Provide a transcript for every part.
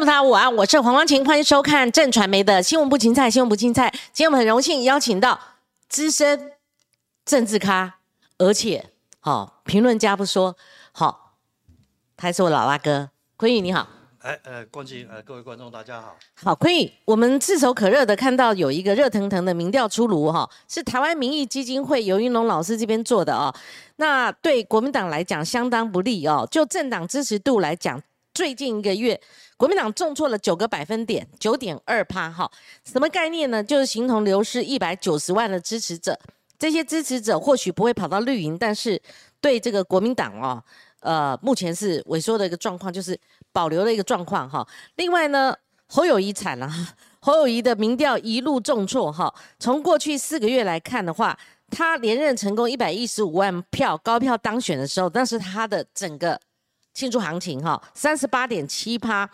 众朋友午安，我是黄光晴，欢迎收看正传媒的新闻部芹菜，新闻部芹菜。今天我们很荣幸邀请到资深政治咖，而且好评论家不说，好，他还是我老大哥坤宇，你好。哎呃，光晴呃，各位观众大家好。好，坤宇，我们炙手可热的看到有一个热腾腾的民调出炉哈，是台湾民意基金会尤云龙老师这边做的哦。那对国民党来讲相当不利哦，就政党支持度来讲，最近一个月国民党重挫了九个百分点，九点二趴哈。什么概念呢？就是形同流失一百九十万的支持者，这些支持者或许不会跑到绿营，但是对这个国民党哦。呃，目前是萎缩的一个状况，就是保留的一个状况哈。另外呢，侯友谊惨了，侯友谊的民调一路重挫哈。从过去四个月来看的话，他连任成功一百一十五万票高票当选的时候，但是他的整个庆祝行情哈，三十八点七趴。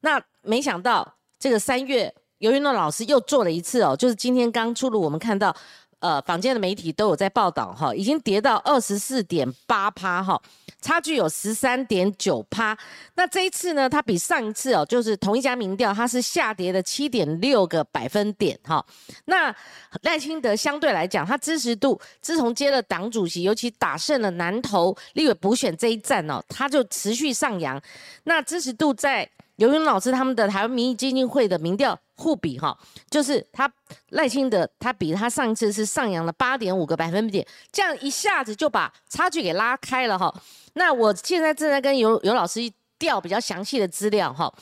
那没想到这个三月，由于诺老师又做了一次哦，就是今天刚出炉，我们看到。呃，坊间的媒体都有在报道哈，已经跌到二十四点八趴哈，差距有十三点九趴。那这一次呢，它比上一次哦，就是同一家民调，它是下跌了七点六个百分点哈。那赖清德相对来讲，他支持度自从接了党主席，尤其打胜了南投立委补选这一战哦，他就持续上扬。那支持度在。尤云老师他们的台湾民意基金会的民调互比哈，就是他赖清德他比他上一次是上扬了八点五个百分点，这样一下子就把差距给拉开了哈。那我现在正在跟尤尤老师调比较详细的资料哈。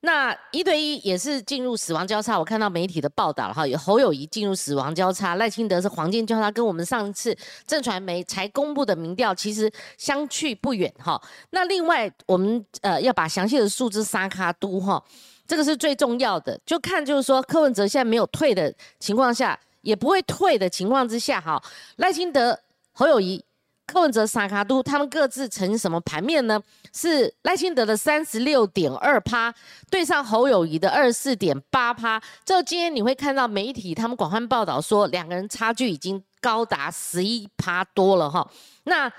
那一对一也是进入死亡交叉，我看到媒体的报道了哈，有侯友谊进入死亡交叉，赖清德是黄金交叉，跟我们上一次正传媒才公布的民调其实相去不远哈。那另外我们呃要把详细的数字沙卡都哈，这个是最重要的，就看就是说柯文哲现在没有退的情况下，也不会退的情况之下哈，赖清德侯友谊。柯文哲、萨卡都，他们各自成什么盘面呢？是赖清德的三十六点二趴，对上侯友谊的二十四点八趴。这今天你会看到媒体他们广泛报道说，两个人差距已经高达十一趴多了哈。那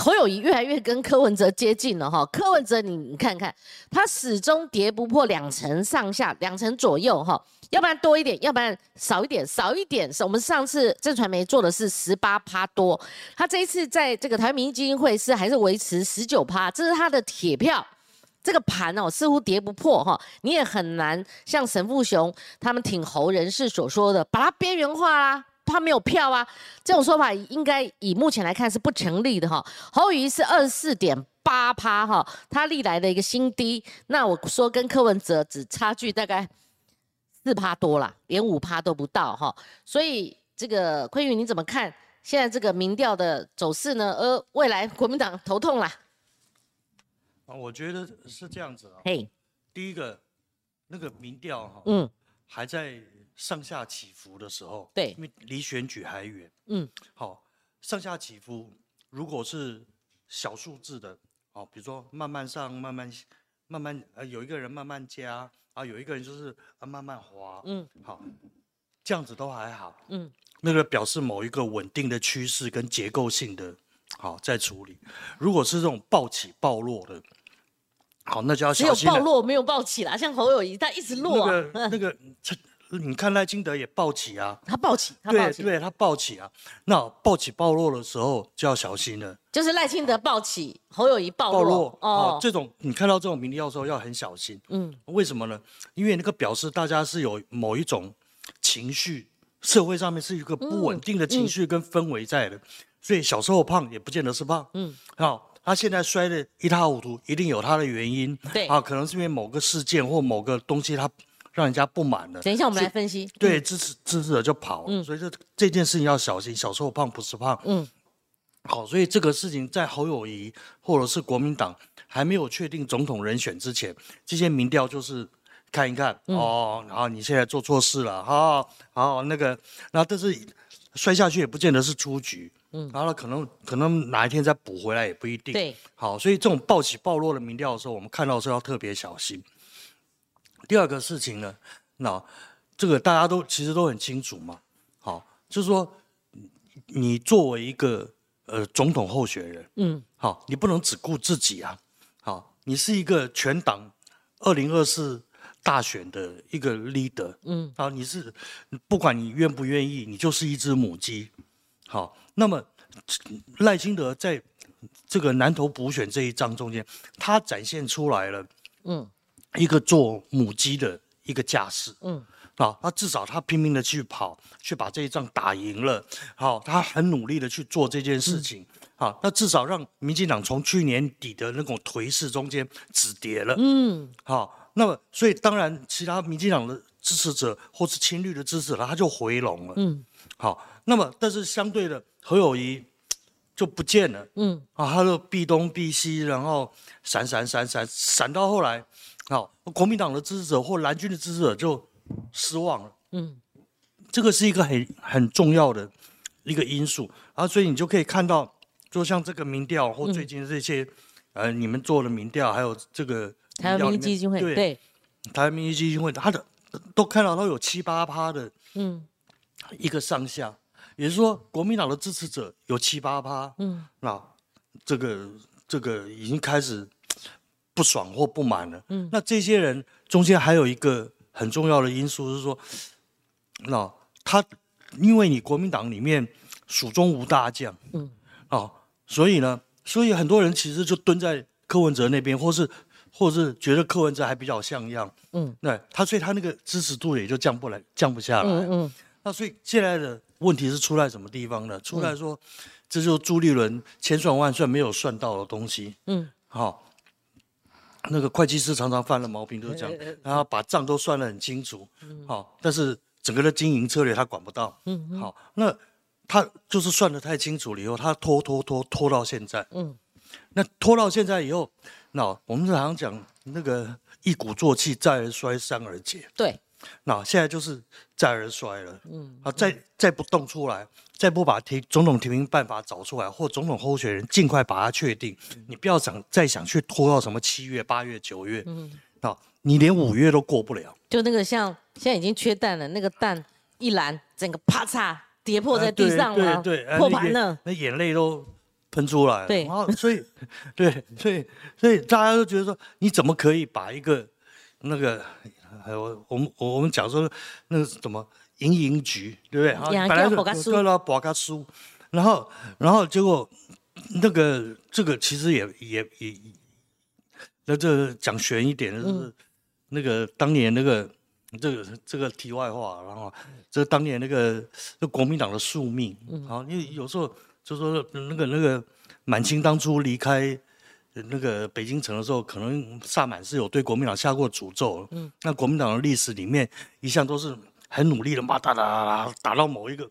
侯友谊越来越跟柯文哲接近了哈，柯文哲你你看看，他始终跌不破两成上下，两成左右哈，要不然多一点，要不然少一点，少一点我们上次正传媒做的是十八趴多，他这一次在这个台湾民意基金会是还是维持十九趴，这是他的铁票，这个盘哦似乎跌不破哈，你也很难像沈富雄他们挺侯人士所说的把它边缘化啦。他没有票啊，这种说法应该以目前来看是不成立的哈。侯友谊是二十四点八趴哈，他历来的一个新低。那我说跟柯文哲只差距大概四趴多啦，连五趴都不到哈。所以这个坤宇你怎么看现在这个民调的走势呢？呃未来国民党头痛啦。啊，我觉得是这样子啊。嘿，第一个那个民调哈，嗯，还在。上下起伏的时候，对，因为离选举还远，嗯，好，上下起伏，如果是小数字的，哦，比如说慢慢上，慢慢慢慢，呃，有一个人慢慢加，啊，有一个人就是啊慢慢滑，嗯，好，这样子都还好，嗯，那个表示某一个稳定的趋势跟结构性的，好在处理。如果是这种暴起暴落的，好，那就要小心。只有暴落没有暴起啦，像侯友谊他一直落，那个那个。你看赖清德也暴起啊，他暴起，对对，他暴起啊。那暴起暴落的时候就要小心了。就是赖清德暴起，侯友谊暴落哦。这种你看到这种民调的时候要很小心。嗯，为什么呢？因为那个表示大家是有某一种情绪，社会上面是一个不稳定的情绪跟氛围在的。所以小时候胖也不见得是胖。嗯，好，他现在摔得一塌糊涂，一定有他的原因。对啊，可能是因为某个事件或某个东西他。让人家不满了。等一下，我们来分析。对，支持支持者就跑了，所以这这件事情要小心。小时候胖不是胖。嗯。好，所以这个事情在侯友谊或者是国民党还没有确定总统人选之前，这些民调就是看一看哦。然后你现在做错事了，好，好那个，然后但是摔下去也不见得是出局。嗯。然后可能可能哪一天再补回来也不一定。对。好，所以这种暴起暴落的民调的时候，我们看到的时候要特别小心。第二个事情呢，那这个大家都其实都很清楚嘛，好，就是说你作为一个呃总统候选人，嗯，好，你不能只顾自己啊，好，你是一个全党二零二四大选的一个 leader，嗯，啊，你是不管你愿不愿意，你就是一只母鸡。好，那么赖清德在这个南投补选这一仗中间，他展现出来了，嗯，一个做母鸡的一个架势，嗯，啊，他至少他拼命的去跑，去把这一仗打赢了，好，他很努力的去做这件事情。好，那至少让民进党从去年底的那种颓势中间止跌了。嗯，好，那么所以当然，其他民进党的支持者或是亲绿的支持者，他就回笼了。嗯，好，那么但是相对的何友谊就不见了。嗯，啊，他就避东避西，然后闪闪闪闪闪到后来，好，国民党的支持者或蓝军的支持者就失望了。嗯，这个是一个很很重要的一个因素，然后所以你就可以看到。就像这个民调或最近这些，呃，你们做的民调，还有这个台湾民意基金会，对，台湾民意基金会，他的都看到都有七八趴的，嗯，一个上下，也就是说，国民党的支持者有七八趴，嗯，那这个这个已经开始不爽或不满了，嗯，那这些人中间还有一个很重要的因素是说，那他因为你国民党里面蜀中无大将，嗯，哦。所以呢，所以很多人其实就蹲在柯文哲那边，或是，或是觉得柯文哲还比较像样，嗯，那他，所以他那个支持度也就降不来，降不下来，嗯嗯。那所以现在的问题是出在什么地方呢？出来说，这就是朱立伦千算万算没有算到的东西，嗯，好，那个会计师常常犯了毛病，都是这样，然后把账都算得很清楚，好，但是整个的经营策略他管不到，嗯，好，那。他就是算得太清楚了以后，他拖拖拖拖到现在。嗯，那拖到现在以后，那我们常常讲那个一鼓作气，再而衰，三而竭。对，那现在就是再而衰了。嗯，啊，再再不动出来，再不把提总统提名办法找出来，或总统候选人尽快把它确定，你不要想再想去拖到什么七月、八月、九月。嗯，啊，你连五月都过不了。就那个像现在已经缺蛋了，那个蛋一篮，整个啪嚓。跌破在地上了对，破盘了，那眼泪都喷出来。对，然后所以，对，所以，所以大家都觉得说，你怎么可以把一个那个，还有我们我们讲说那个什么营营局，对不对？然后然后结果那个这个其实也也也，那这讲玄一点就是那个当年那个。这个这个题外话，然后这当年那个那国民党的宿命，好，因为有时候就说那个那个满清当初离开那个北京城的时候，可能萨满是有对国民党下过诅咒。嗯，那国民党的历史里面一向都是很努力的，嘛打打打打打到某一个。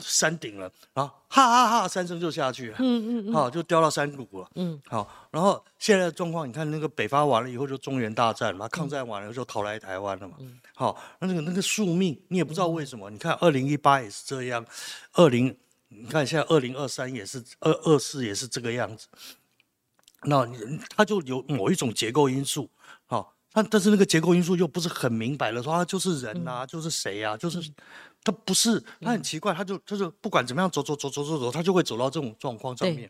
山顶了，然后哈哈哈，三声就下去了，嗯嗯嗯，好，就掉到山谷了，嗯，好，然后现在的状况，你看那个北伐完了以后就中原大战嘛，抗战完了就逃来台湾了嘛，好，那个那个宿命你也不知道为什么，你看二零一八也是这样，二零，你看现在二零二三也是二二四也是这个样子，那它就有某一种结构因素，好，但但是那个结构因素又不是很明白了，说啊就是人呐，就是谁呀，就是。他不是，他很奇怪，他就他就不管怎么样走走走走走走，他就会走到这种状况上面。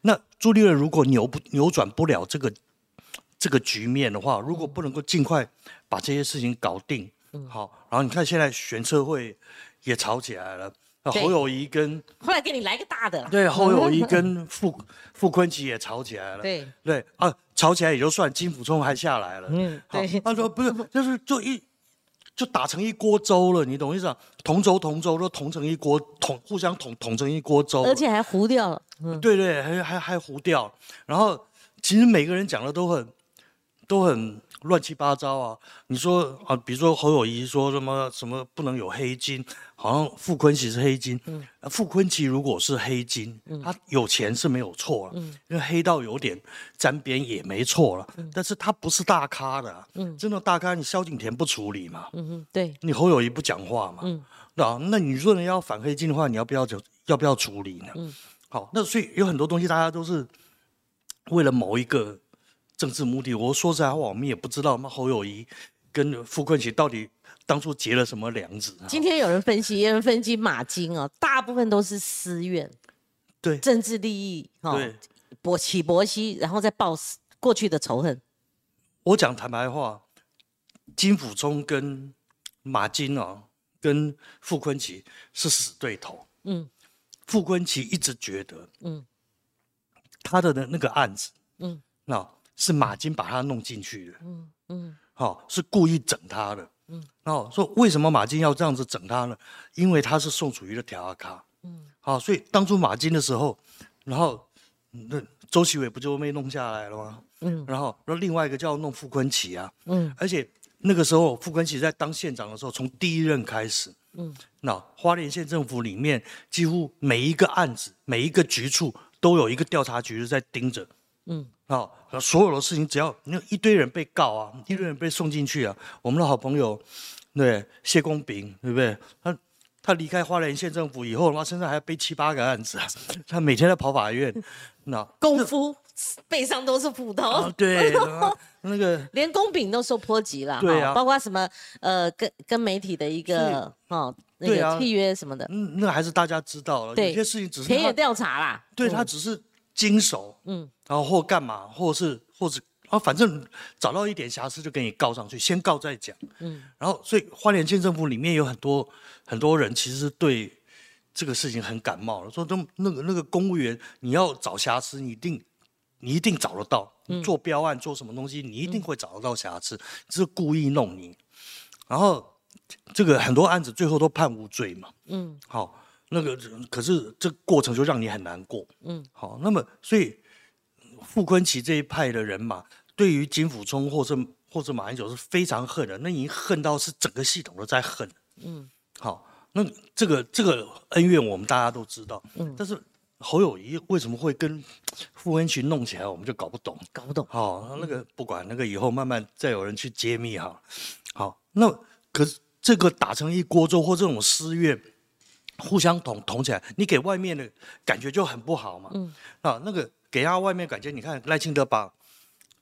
那朱立伦如果扭不扭转不了这个这个局面的话，如果不能够尽快把这些事情搞定，好，然后你看现在选策会也吵起来了，侯友谊跟后来给你来个大的，对，侯友谊跟 傅傅坤奇也吵起来了，对对啊，吵起来也就算，金辅聪还下来了，嗯，对，他说不是，就是就一。就打成一锅粥了，你懂意思啊？同粥同粥都同成一锅，同互相同同成一锅粥，而且还糊掉了。嗯，对对，还还还糊掉。然后其实每个人讲的都很都很。乱七八糟啊！你说啊，比如说侯友谊说什么什么不能有黑金，好像傅昆萁是黑金。嗯，傅昆萁如果是黑金，他有钱是没有错了，嗯因为黑到有点沾边也没错了。但是他不是大咖的，嗯，真的大咖你萧景田不处理嘛？嗯嗯，对，你侯友谊不讲话嘛？嗯，那那你说你要反黑金的话，你要不要就要不要处理呢？嗯，好，那所以有很多东西大家都是为了某一个。政治目的，我说实在话，我们也不知道，那侯友谊跟傅昆萁到底当初结了什么梁子。今天有人分析，有人分析马金哦，大部分都是私怨，对，政治利益，哈，博起博息，然后再报过去的仇恨。我讲坦白话，金辅聪跟马金哦，跟傅昆奇是死对头。嗯，傅昆奇一直觉得，嗯，他的那个案子，嗯，那是马金把他弄进去的。嗯嗯，好，是故意整他的。嗯，然后说为什么马金要这样子整他呢？因为他是宋楚瑜的条卡。嗯，好，所以当初马金的时候，然后那周其伟不就被弄下来了吗？嗯，然后然后另外一个叫弄傅昆奇啊。嗯，而且那个时候傅昆奇在当县长的时候，从第一任开始，嗯，那花莲县政府里面几乎每一个案子、每一个局处都有一个调查局是在盯着。嗯。啊，所有的事情只要那一堆人被告啊，一堆人被送进去啊，我们的好朋友，对谢公炳，对不对？他他离开花莲县政府以后，他身上还要背七八个案子啊，他每天在跑法院，那功夫背上都是斧头，对，那个连公炳都受波及了，对啊，包括什么呃，跟跟媒体的一个哦那个契约什么的，嗯，那还是大家知道了，有些事情只是田野调查啦，对他只是。经手，嗯，然后或干嘛，或是或者啊，反正找到一点瑕疵就给你告上去，先告再讲，嗯，然后所以花莲县政府里面有很多很多人其实对这个事情很感冒了，说都那个那个公务员你要找瑕疵，你一定你一定找得到，做标案做什么东西你一定会找得到瑕疵，是故意弄你，然后这个很多案子最后都判无罪嘛，嗯，好。那个可是这过程就让你很难过，嗯，好，那么所以傅昆奇这一派的人马，对于金辅冲或者或者马英九是非常恨的，那已经恨到是整个系统都在恨，嗯，好，那这个这个恩怨我们大家都知道，嗯，但是侯友谊为什么会跟傅昆奇弄起来，我们就搞不懂，搞不懂，好，那个不管那个以后慢慢再有人去揭秘哈，好，那可是这个打成一锅粥或这种私怨。互相捅捅起来，你给外面的感觉就很不好嘛。嗯，啊，那个给他外面感觉，你看赖清德把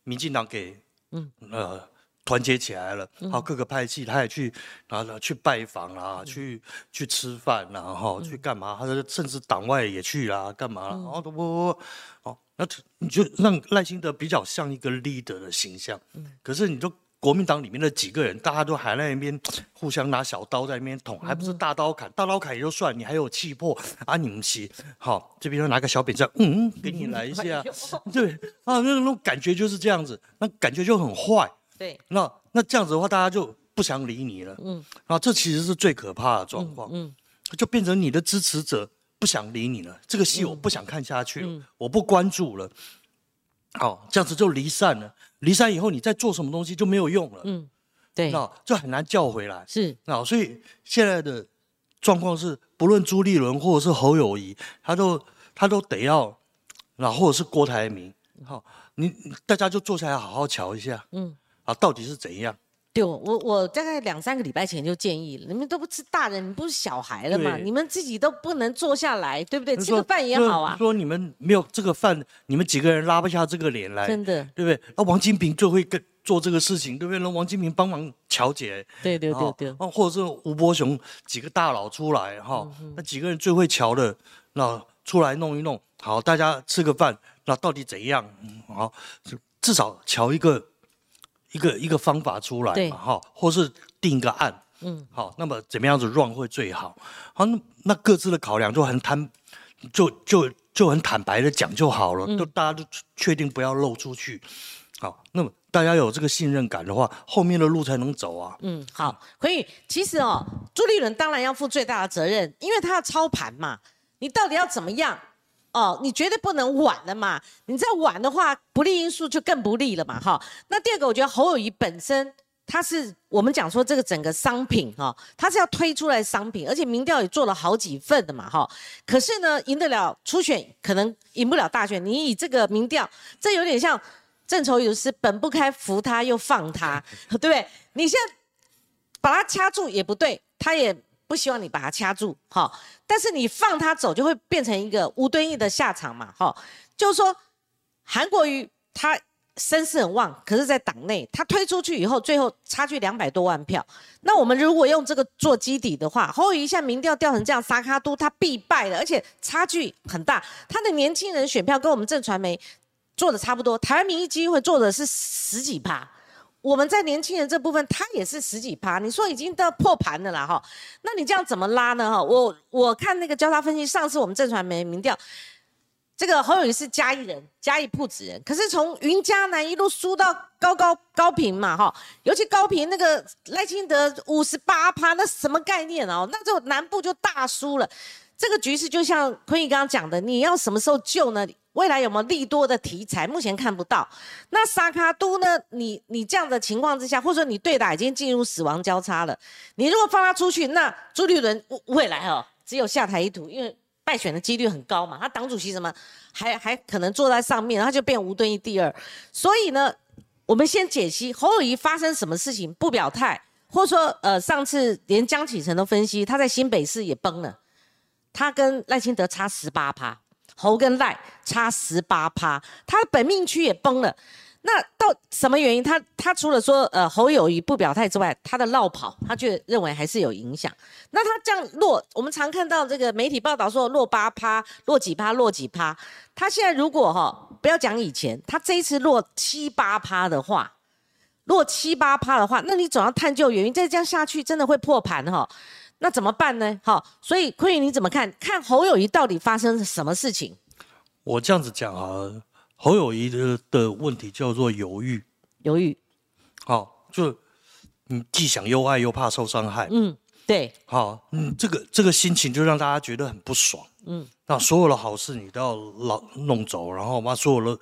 民进党给嗯呃团结起来了，好各个派系他也去然后去拜访啊，去去吃饭然后去干嘛？他说甚至党外也去啦，干嘛？然后都不不不，哦，那你就让赖清德比较像一个 leader 的形象。嗯，可是你就。国民党里面的几个人，大家都还在那边 互相拿小刀在那边捅，还不是大刀砍？大刀砍也就算，你还有气魄啊！你们起好，这边拿个小扁杖，嗯，给你来一下，对啊，那种感觉就是这样子，那感觉就很坏。对，那那这样子的话，大家就不想理你了。嗯，啊，这其实是最可怕的状况。嗯，就变成你的支持者不想理你了，这个戏我不想看下去了，我不关注了。好，这样子就离散了。离散以后，你再做什么东西就没有用了。嗯，对，那就很难叫回来。是，那所以现在的状况是，不论朱立伦或者是侯友谊，他都他都得要，那或者是郭台铭，好，你大家就坐下来好好瞧一下。嗯，啊，到底是怎样？对，我我大概两三个礼拜前就建议了，你们都不是大人，你不是小孩了嘛？你们自己都不能坐下来，对不对？吃个饭也好啊。说你们没有这个饭，你们几个人拉不下这个脸来，真的，对不对？那王金平最会跟做这个事情，对不对？让王金平帮忙调解，对对对对。或者是吴伯雄几个大佬出来哈，那几个人最会瞧的，那出来弄一弄，好，大家吃个饭，那到底怎样？好，至少瞧一个。一个一个方法出来嘛，哈，或是定一个案，嗯，好，那么怎么样子 run 会最好？好，那那各自的考量就很坦，就就就很坦白的讲就好了，都大家都确定不要漏出去，好，那么大家有这个信任感的话，后面的路才能走啊。嗯，好，所以。其实哦，朱立伦当然要负最大的责任，因为他要操盘嘛，你到底要怎么样？哦，你绝对不能晚了嘛！你再晚的话，不利因素就更不利了嘛！哈，那第二个，我觉得侯友谊本身他是我们讲说这个整个商品哈，他是要推出来商品，而且民调也做了好几份的嘛！哈，可是呢，赢得了初选，可能赢不了大选。你以这个民调，这有点像正愁有时本不开，扶他又放他，对不对？你现在把他掐住也不对，他也。不希望你把它掐住，哈，但是你放他走就会变成一个无敦义的下场嘛，哈，就是说韩国瑜他声势很旺，可是，在党内他推出去以后，最后差距两百多万票，那我们如果用这个做基底的话，侯友宜下民调调成这样，沙卡都他必败的，而且差距很大，他的年轻人选票跟我们正传媒做的差不多，台湾民意基金会做的是十几趴。我们在年轻人这部分，他也是十几趴，你说已经到破盘了啦哈，那你这样怎么拉呢哈？我我看那个交叉分析，上次我们正传媒民调，这个侯友谊是嘉义人，嘉义铺子人，可是从云嘉南一路输到高高高平嘛哈，尤其高平那个赖清德五十八趴，那什么概念哦？那就南部就大输了。这个局势就像坤义刚刚讲的，你要什么时候救呢？未来有没有利多的题材？目前看不到。那沙卡都呢？你你这样的情况之下，或者说你对打已经进入死亡交叉了，你如果放他出去，那朱立伦未来哦，只有下台一途，因为败选的几率很高嘛。他党主席什么还还可能坐在上面，他就变无敦义第二。所以呢，我们先解析侯友谊发生什么事情不表态，或者说呃，上次连江启臣都分析他在新北市也崩了。他跟赖清德差十八趴，侯跟赖差十八趴，他的本命区也崩了。那到什么原因？他他除了说呃侯友谊不表态之外，他的绕跑，他却认为还是有影响。那他这样落，我们常看到这个媒体报道说落八趴，落几趴，落几趴。他现在如果哈不要讲以前，他这一次落七八趴的话，落七八趴的话，那你总要探究原因。再这样下去，真的会破盘哈。那怎么办呢？好，所以坤宇你怎么看？看侯友谊到底发生什么事情？我这样子讲啊，侯友谊的的问题叫做犹豫。犹豫。好，就你既想又爱又怕受伤害。嗯，对。好，嗯，这个这个心情就让大家觉得很不爽。嗯。那所有的好事你都要老弄走，然后妈所有的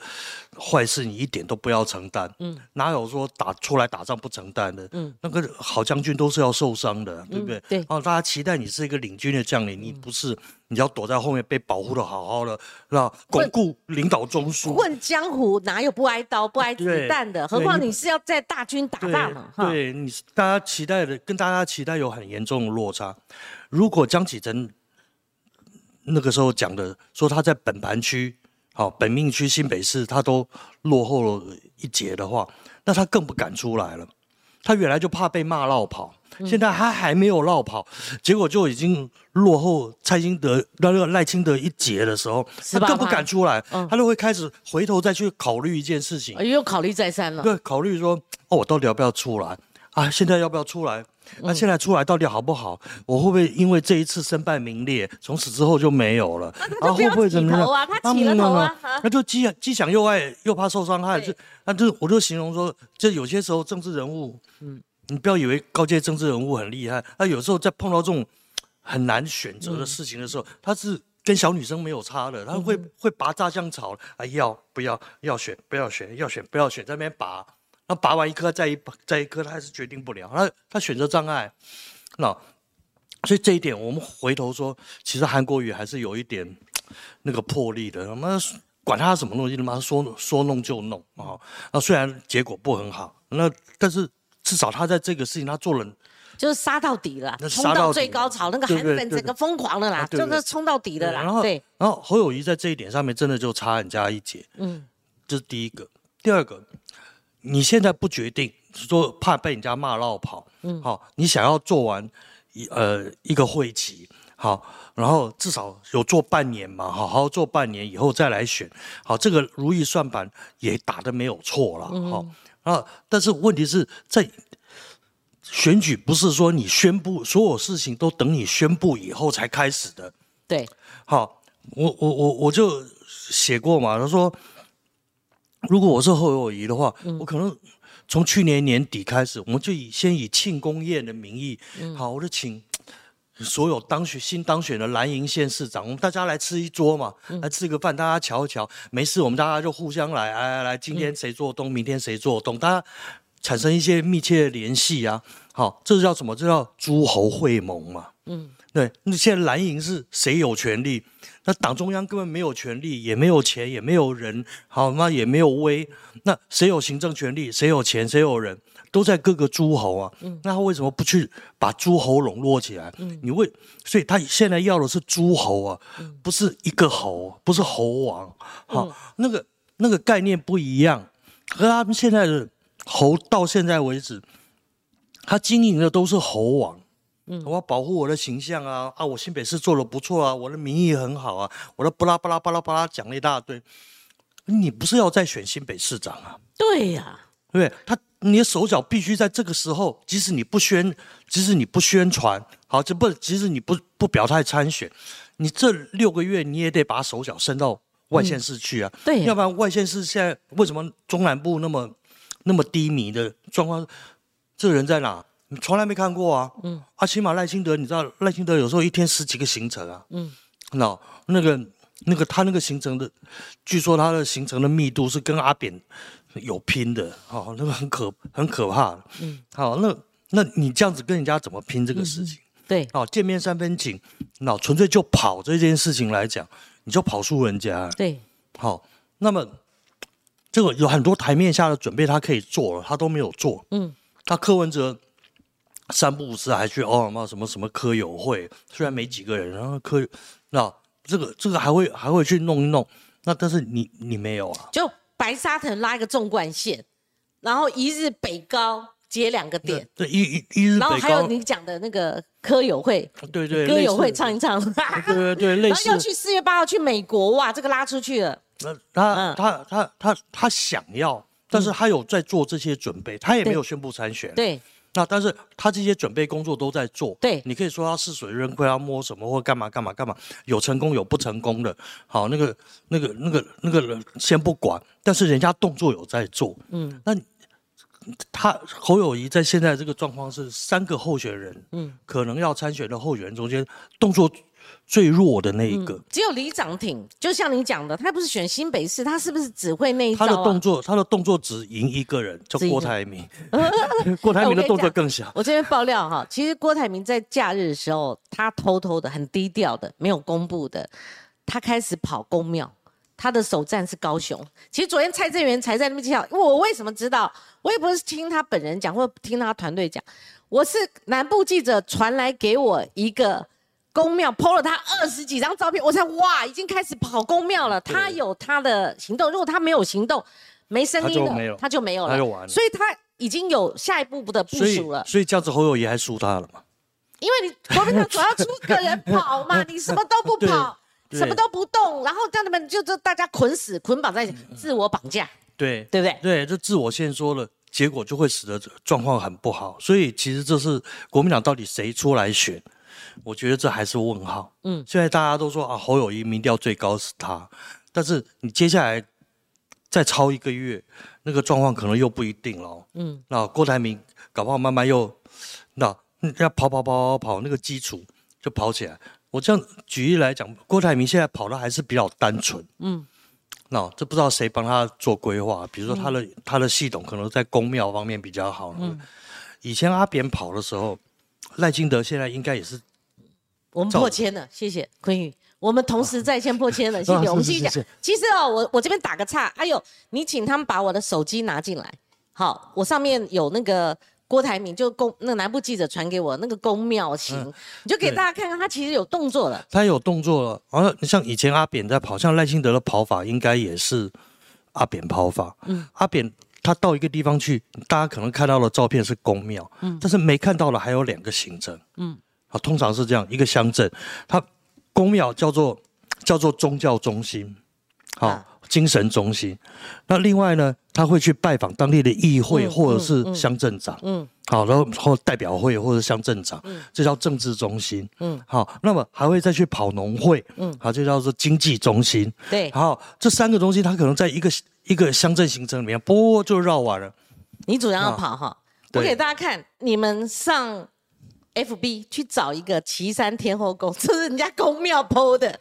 坏事你一点都不要承担。嗯，哪有说打出来打仗不承担的？嗯，那个好将军都是要受伤的，对不对？对。然后大家期待你是一个领军的将领，你不是，你要躲在后面被保护的好好的，那巩固领导中枢。混江湖哪有不挨刀不挨子弹的？何况你是要在大军打仗嘛？对，你大家期待的跟大家期待有很严重的落差。如果江启臣。那个时候讲的说他在本盘区，好本命区新北市，他都落后了一截的话，那他更不敢出来了。他原来就怕被骂绕跑，现在他还没有绕跑，结果就已经落后蔡英德那个赖清德一截的时候，他更不敢出来，他就会开始回头再去考虑一件事情，又考虑再三了。对，考虑说哦，我到底要不要出来啊？现在要不要出来？那现在出来到底好不好？我会不会因为这一次身败名裂，从此之后就没有了？然后会不会怎么样？他起了头啊！那就既既想又爱又怕受伤害，就那就我就形容说，就有些时候政治人物，嗯，你不要以为高阶政治人物很厉害，他有时候在碰到这种很难选择的事情的时候，他是跟小女生没有差的，他会会拔炸酱草，啊，要不要要选不要选要选不要选，在那边拔。那拔完一颗再一再一颗，他还是决定不了。他他选择障碍，那所以这一点我们回头说，其实韩国瑜还是有一点那个魄力的。他妈管他什么东西，他妈说说弄就弄啊！那虽然结果不很好，那但是至少他在这个事情他做了，就是杀到底了，冲到最高潮，那个韩粉整个疯狂了啦，就是冲到底的啦。然后对，然后侯友谊在这一点上面真的就差人家一截。嗯，这是第一个，第二个。你现在不决定，说怕被人家骂绕跑，嗯，好，你想要做完一呃一个会期，好，然后至少有做半年嘛，好好做半年以后再来选，好，这个如意算盘也打的没有错了，好，啊，但是问题是在选举不是说你宣布所有事情都等你宣布以后才开始的，对，好，我我我我就写过嘛，他说。如果我是侯友谊的话，我可能从去年年底开始，我们就以先以庆功宴的名义，好，我就请所有当选新当选的蓝营县市长，我们大家来吃一桌嘛，来吃个饭，大家瞧一瞧，没事，我们大家就互相来，来来来，今天谁做东，明天谁做东，大家产生一些密切的联系啊，好，这叫什么？这叫诸侯会盟嘛，嗯。对，那现在蓝营是谁有权利？那党中央根本没有权利，也没有钱，也没有人，好那？也没有威。那谁有行政权力？谁有钱？谁有人？都在各个诸侯啊。那他为什么不去把诸侯笼络起来？你为，所以他现在要的是诸侯啊，不是一个侯，不是侯王。好，那个那个概念不一样。和他们现在的侯到现在为止，他经营的都是侯王。我要保护我的形象啊啊！我新北市做的不错啊，我的民意很好啊，我的巴拉巴拉巴拉巴拉讲了一大堆。你不是要再选新北市长啊？对呀，对？他你的手脚必须在这个时候，即使你不宣，即使你不宣传，好，这不，即使你不不表态参选，你这六个月你也得把手脚伸到外县市去啊。对，要不然外县市现在为什么中南部那么那么低迷的状况？这个人在哪？你从来没看过啊。嗯。啊，起码赖清德，你知道赖清德有时候一天十几个行程啊。嗯。那那个那个他那个行程的，据说他的行程的密度是跟阿扁。有拼的，哦，那个很可很可怕。嗯，好，那那你这样子跟人家怎么拼这个事情？对，哦，见面三分情，那纯粹就跑这件事情来讲，你就跑输人家。对，好，那么这个有很多台面下的准备，他可以做了，他都没有做。嗯，他柯文哲三不五时还去哦什么什么什么科友会，虽然没几个人，然后科那这个这个还会还会去弄一弄，那但是你你没有啊？就。白沙屯拉一个纵贯线，然后一日北高接两个点，对一一一日，然后还有你讲的那个科友会，对对，歌友会唱一唱，对对对，类似。然后要去四月八号去美国哇，这个拉出去了。那他他他他他想要，但是他有在做这些准备，他也没有宣布参选。对。那但是他这些准备工作都在做，对。你可以说他试水扔盔，要摸什么或干嘛干嘛干嘛，有成功有不成功的，好那个那个那个那个人先不管，但是人家动作有在做，嗯，那他侯友谊在现在这个状况是三个候选人，嗯，可能要参选的候选人中间动作。最弱的那一个，只有李长挺，就像你讲的，他不是选新北市，他是不是只会那一招？他的动作，他的动作只赢一个人，叫郭台铭。郭台铭的动作更小。我这边爆料哈，其实郭台铭在假日的时候，他偷偷的、很低调的、没有公布的，他开始跑公庙，他的首站是高雄。其实昨天蔡正元才在那边介绍，我为什么知道？我也不是听他本人讲，或听他团队讲，我是南部记者传来给我一个。公庙 PO 了他二十几张照片，我才哇，已经开始跑公庙了。他有他的行动，如果他没有行动，没声音了，他就没有了，他就完了。所以他已经有下一步步的部署了。所以这样子侯友谊还输他了嘛？因为你国民党总要出个人跑嘛，你什么都不跑，什么都不动，然后让他们就就大家捆死捆绑在一起，自我绑架。对，对不对？对，就自我先说了，结果就会使得状况很不好。所以其实这是国民党到底谁出来选？我觉得这还是问号。嗯，现在大家都说啊，侯友谊民调最高是他，但是你接下来再超一个月，那个状况可能又不一定了。嗯，那郭台铭搞不好慢慢又那要跑跑跑跑跑，那个基础就跑起来。我这样举例来讲，郭台铭现在跑的还是比较单纯。嗯，那这不知道谁帮他做规划，比如说他的他的系统可能在公庙方面比较好。嗯，以前阿扁跑的时候，赖清德现在应该也是。我们破千了，谢谢坤宇。我们同时在线破千了，谢谢。我们继续讲。其实哦，我我这边打个岔。哎呦，你请他们把我的手机拿进来。好，我上面有那个郭台铭，就公那个南部记者传给我那个公庙行，你就给大家看看，他其实有动作了。他有动作了。好像像以前阿扁在跑，像赖清德的跑法，应该也是阿扁跑法。嗯，阿扁他到一个地方去，大家可能看到的照片是公庙，嗯，但是没看到的还有两个行政，嗯。啊，通常是这样一个乡镇，它公庙叫做叫做宗教中心，好，精神中心。那另外呢，他会去拜访当地的议会或者是乡镇长，嗯，好，然后或代表会或者乡镇长，嗯，这叫政治中心，嗯，好，那么还会再去跑农会，嗯，好，这叫做经济中心，对，好，这三个中心，它可能在一个一个乡镇行程里面，啵就绕完了。你主要要跑哈，我给大家看，你们上。F B 去找一个岐山天后宫，这是人家宫庙剖的，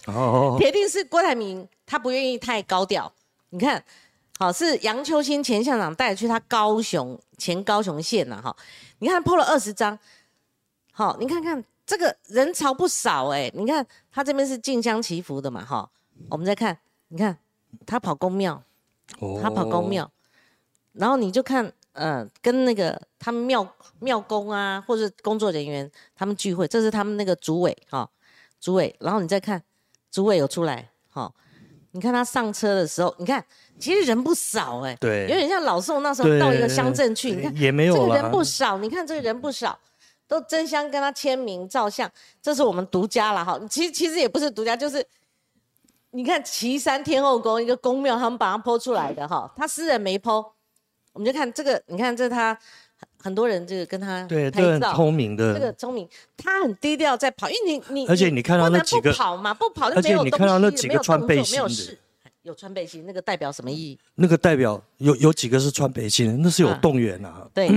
铁定是郭台铭，他不愿意太高调。你看，好是杨秋兴前校长带去他高雄前高雄县呐，哈，你看剖了二十张，好，你看看这个人潮不少哎，你看他这边是进香祈福的嘛，哈，我们再看，你看他跑宫庙，他跑宫庙，然后你就看。嗯，跟那个他们庙庙公啊，或者工作人员他们聚会，这是他们那个主委哈，主委。然后你再看，主委有出来哈，你看他上车的时候，你看其实人不少哎，对，有点像老宋那时候到一个乡镇去，你看也没有这个人不少，你看这个人不少，都争相跟他签名照相，这是我们独家了哈。其实其实也不是独家，就是你看岐山天后宫一个宫庙，他们把它剖出来的哈，他私人没剖。我们就看这个，你看这他很多人这个跟他对，拍这很照，聪明的。这个聪明，他很低调在跑，因为你你而且你看到那几个不跑嘛，不跑就而且没有东你看到那几个穿背心的没有事，有穿背心，那个代表什么意义？那个代表有有几个是穿背心的，那是有啊动员啊。对，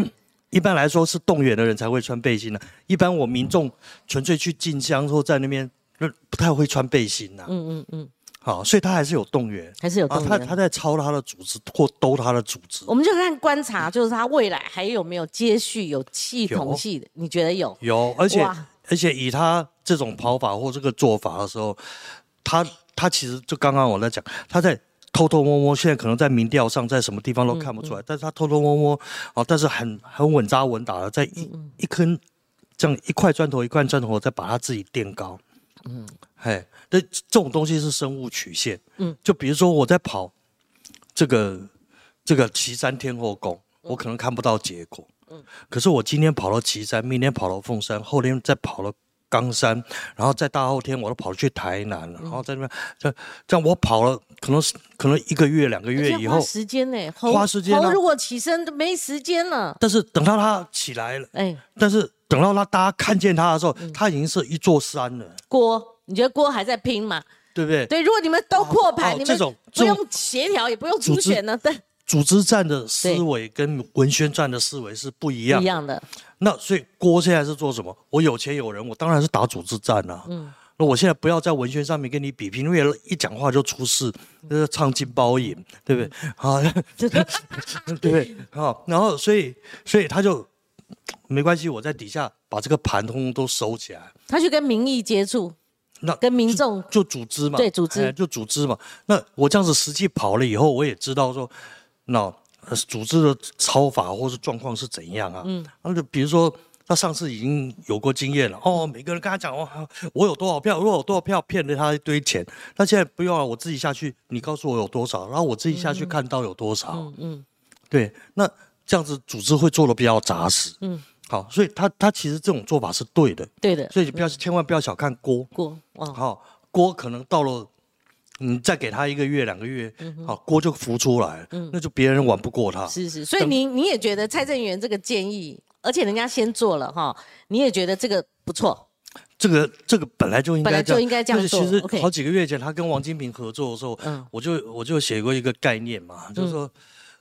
一般来说是动员的人才会穿背心的、一般我民众纯粹去进香或在那边，那不太会穿背心呐、嗯嗯嗯，好，所以他还是有动员啊，还是有动员。他他在抄他的组织或兜他的组织。我们就看观察，就是他未来还有没有接续有系统有性的？你觉得有？有，而且而且以他这种跑法或这个做法的时候，他他其实就刚刚我在讲，他在偷偷摸摸，现在可能在民调上在什么地方都看不出嗯来，但是他偷偷摸摸啊，但是很很稳扎稳打的，在一、嗯一坑这样一块砖头一块砖头再把他自己垫高，嗯，嘿，这这种东西是生物曲线，嗯，就比如说我在跑这个这个岐山天后宫，我可能看不到结果，嗯。可是我今天跑到岐山，明天跑到凤山，后天再跑了冈山，然后再大后天我都跑去台南了，然后在那边这这样我跑了，可能是可能一个月两个月以后时间呢，猴花时间如果起身都没时间了。但是等到他起来了，哎，但是等到他大家看见他的时候，嗯他已经是一座山了，郭，你觉得郭还在拼吗？对不对？对，如果你们都破牌，哦你们这种不用协调，也不用初组织选了，但组织战的思维跟文宣战的思维是不一样一。样的。那所以郭现在是做什么？我有钱有人，我当然是打组织战啊。嗯，那我现在不要在文宣上面跟你比拼，因为一讲话就出事，呃，唱金包银，对不对？好，对不对？好，然后所以所以他就没关系，我在底下把这个盘通通都收起来。他去跟民意接触，那跟民众就组织嘛，对组织哎就组织嘛。那我这样子实际跑了以后，我也知道说，那呃组织的操法或是状况是怎样啊？嗯，那就比如说他上次已经有过经验了，哦，每个人跟他讲，哦，我有多少票，我有多少票，骗了他一堆钱。那现在不用了，我自己下去，你告诉我有多少，然后我自己下去看到有多少。嗯嗯，对，那这样子组织会做的比较扎实。嗯，好，所以他他其实这种做法是对的，对的，所以你不要千万不要小看锅。锅哦，好、锅可能到了，你再给他一个月两个月，好、锅就浮出来了，那就别人玩不过他。是是，所以你你也觉得蔡正元这个建议，而且人家先做了哈，你也觉得这个不错，这个这个本来就应该这样，本来就应该这样做就是其实好几个月前，他跟王金平合作的时候，嗯。我就我就写过一个概念嘛，就是说，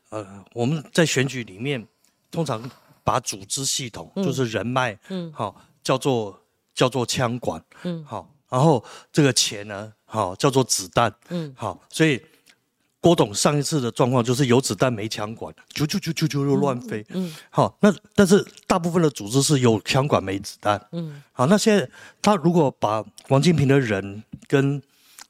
呃，我们在选举里面，通常把组织系统，就是人脉，嗯，好、叫做叫做枪管，嗯，好、然后这个钱呢，好、叫做子弹，嗯，好、所以。郭董上一次的状况就是有子弹没枪管，啾啾啾啾啾又乱飞。嗯，好，那但是大部分的组织是有枪管没子弹。嗯，好，那现在他如果把王金平的人跟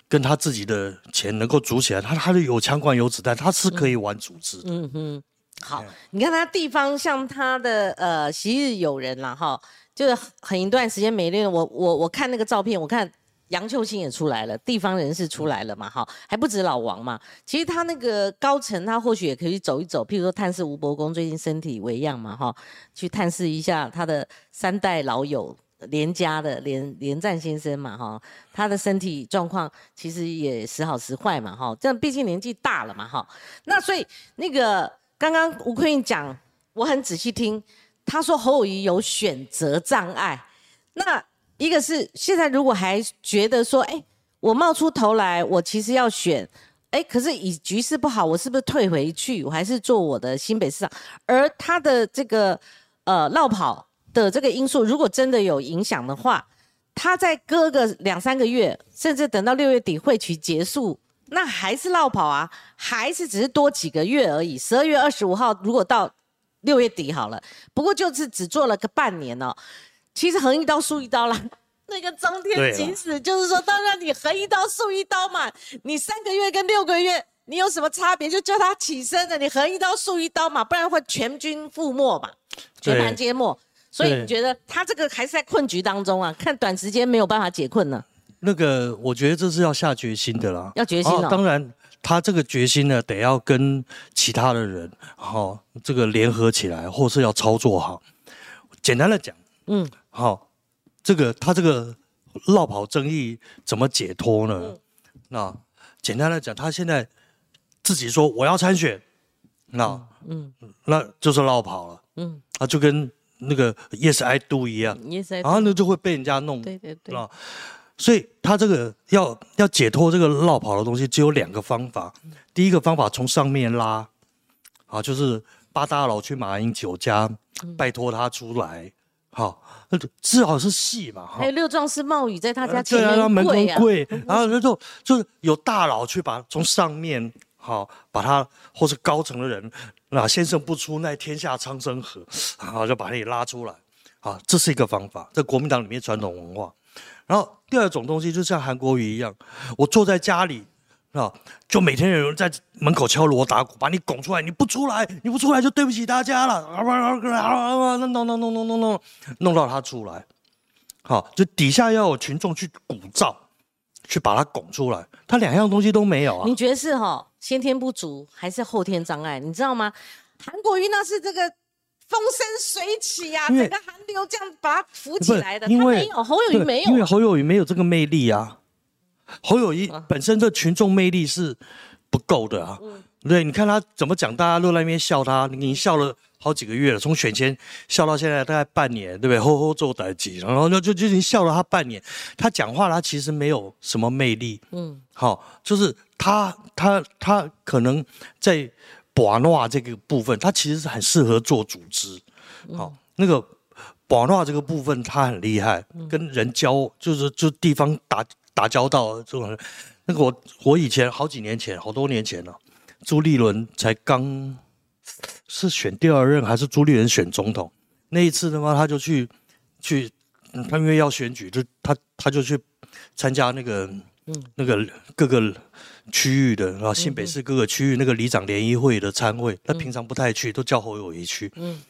跟他自己的钱能够组起来，他他就有枪管有子弹，他是可以玩组织的。嗯哼，好，你看他地方像他的呃昔日友人啦哈，就是很一段时间没练，我我我看那个照片，我看杨秀清也出来了，地方人士出来了嘛哈，还不止老王嘛，其实他那个高层他或许也可以去走一走，譬如说探视吴伯公最近身体为恙嘛哈，去探视一下他的三代老友。连家的连连战先生嘛，哈，他的身体状况其实也时好时坏嘛，哈，这样毕竟年纪大了嘛，哈，那所以那个刚刚吴坤英讲，我很仔细听，他说侯友谊有选择障碍。那一个是现在如果还觉得说，哎，我冒出头来，我其实要选，哎，可是以局势不好，我是不是退回去？我还是做我的新北市长？而他的这个呃绕跑的这个因素，如果真的有影响的话，他再搁个两三个月，甚至等到六月底会期结束，那还是落跑啊，还是只是多几个月而已。十二月二十五号如果到六月底好了，不过就是只做了个半年哦。其实横一刀竖一刀啦，那个中天行驶就是说，当然你横一刀竖一刀嘛，你三个月跟六个月。你有什么差别？就叫他起身的，你横一刀竖一刀嘛，不然会全军覆没嘛，全盘皆没。所以你觉得他这个还是在困局当中啊？看短时间没有办法解困呢，那个，我觉得这是要下决心的啦。要决心哦。当然，他这个决心呢，得要跟其他的人，好、这个联合起来，或是要操作好。简单的讲，嗯，好、这个他这个绕跑争议怎么解脱呢？嗯那简单的讲，他现在自己说我要参选，那嗯，那就是绕跑了，嗯，啊，就跟那个 Yes I Do 一样，Yes I，然后呢就会被人家弄，对对对，啊，所以他这个要要解脱这个绕跑的东西，只有两个方法。第一个方法从上面拉，啊，就是八大佬去马英九家拜托他出来，好，至少是戏嘛。还有六壮士冒雨在他家前面门口跪，然后那就就是有大佬去把从上面。好，把他或是高层的人，那先生不出，那天下苍生何？好，就把你拉出来。啊，这是一个方法，在国民党里面传统文化。然后第二种东西，就像韩国瑜一样，我坐在家里，啊，就每天有人在门口敲锣打鼓，把你拱出来，你不出来，你不出来就对不起大家了。啊啊啊！弄弄弄弄弄弄弄，弄到他出来。好，就底下要有群众去鼓噪，去把他拱出来。他两样东西都没有啊？你觉得是哈？先天不足还是后天障碍？你知道吗？韩国瑜那是这个风生水起呀，整个韩流这样把它扶起来的。他没有侯友谊没有，因为侯友谊没有这个魅力啊。侯友谊本身这群众魅力是不够的啊。对，你看他怎么讲，大家都在那边笑他，你笑了好几个月了，从选前笑到现在大概半年，对不对？吼吼做代级，然后就就就已经笑了他半年。他讲话他其实没有什么魅力。嗯，好，就是。他他他可能在博诺这个部分，他其实是很适合做组织。好，那个博诺这个部分他很厉害，跟人交就是就地方打打交道这种。那个我我以前好几年前，好多年前了，朱立伦才刚是选第二任还是朱立伦选总统？那一次的话，他就去去，他因为要选举，就他他就去参加那个嗯那个各个。区域的啊，新北市各个区域那个里长联谊会的参会，他平常不太去，都叫侯友谊去。嗯，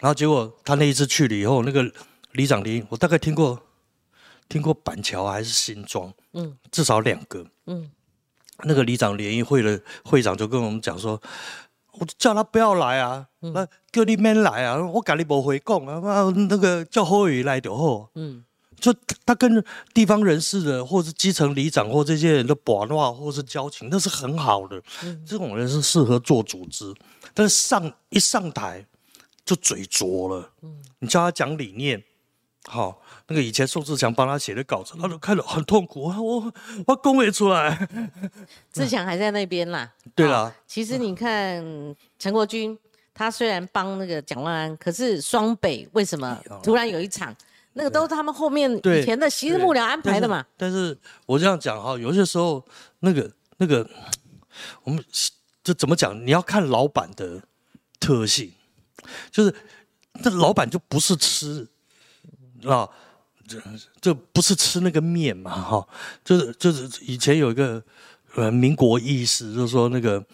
然后结果他那一次去了以后，那个里长联，我大概听过，听过板桥还是新庄，嗯，至少两个，嗯，那个里长联谊会的会长就跟我们讲说，我叫他不要来啊，那叫你免来啊，我跟你不回讲啊，那个叫侯友谊来就好，嗯。就他跟地方人士的，或是基层里长或这些人的把话，或是交情，那是很好的。这种人是适合做组织，但是上一上台就嘴拙了。嗯你叫他讲理念，好，那个以前宋志强帮他写的稿子，他都看了很痛苦。我我恭维出来，志强还在那边啦。对啦，其实你看陈国军，他虽然帮那个蒋万安，可是双北为什么突然有一场？那个都是他们后面以前的昔日幕僚安排的嘛。但是我这样讲哈，有些时候那个那个，我们就怎么讲？你要看老板的特性，就是这老板就不是吃啊，这这不是吃那个面嘛哈，就是就是以前有一个呃民国意识，就是说那个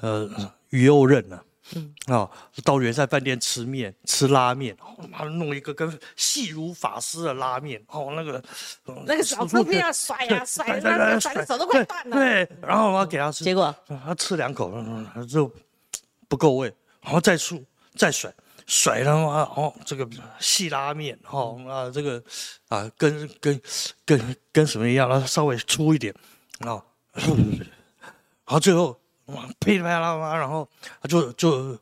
呃于右任呢。嗯啊，到元帅饭店吃面，吃拉面，妈弄一个跟细如发丝的拉面，哦，那个那个小吃片要甩呀 甩，那甩的手都快断了。对，然后我要给他吃，结果他吃两口，就不够味，然后再出再甩，甩他妈哦，这个细拉面，哦啊这个啊跟跟跟跟什么一样，然后稍微粗一点，啊，然后最后。哇，噼里啪啦嘛，然后就就，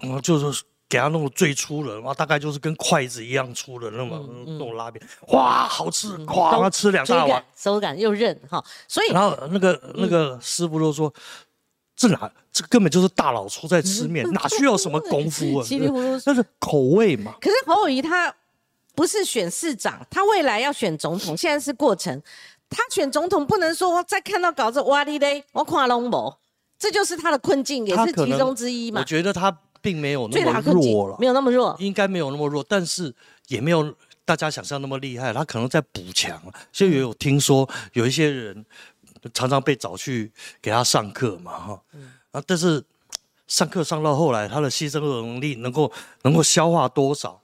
我就是给他弄最粗的，哇，大概就是跟筷子一样粗的那么那种拉面，哇，好吃，咵，吃两大碗，手感又韧哈，所以然后那个那个师傅都说，这哪这根本就是大老粗在吃面，哪需要什么功夫啊？稀里糊涂，那是口味嘛。可是侯友谊他不是选市长，他未来要选总统，现在是过程，他选总统不能说再看到稿子哇哩嘞，我看拢无。这就是他的困境，也是其中之一嘛。我觉得他并没有那么弱了，没有那么弱，应该没有那么弱，但是也没有大家想象那么厉害。他可能在补强。所以有听说有一些人常常被找去给他上课嘛，哈，啊，但是上课上到后来，他的牺牲能力能够能够消化多少？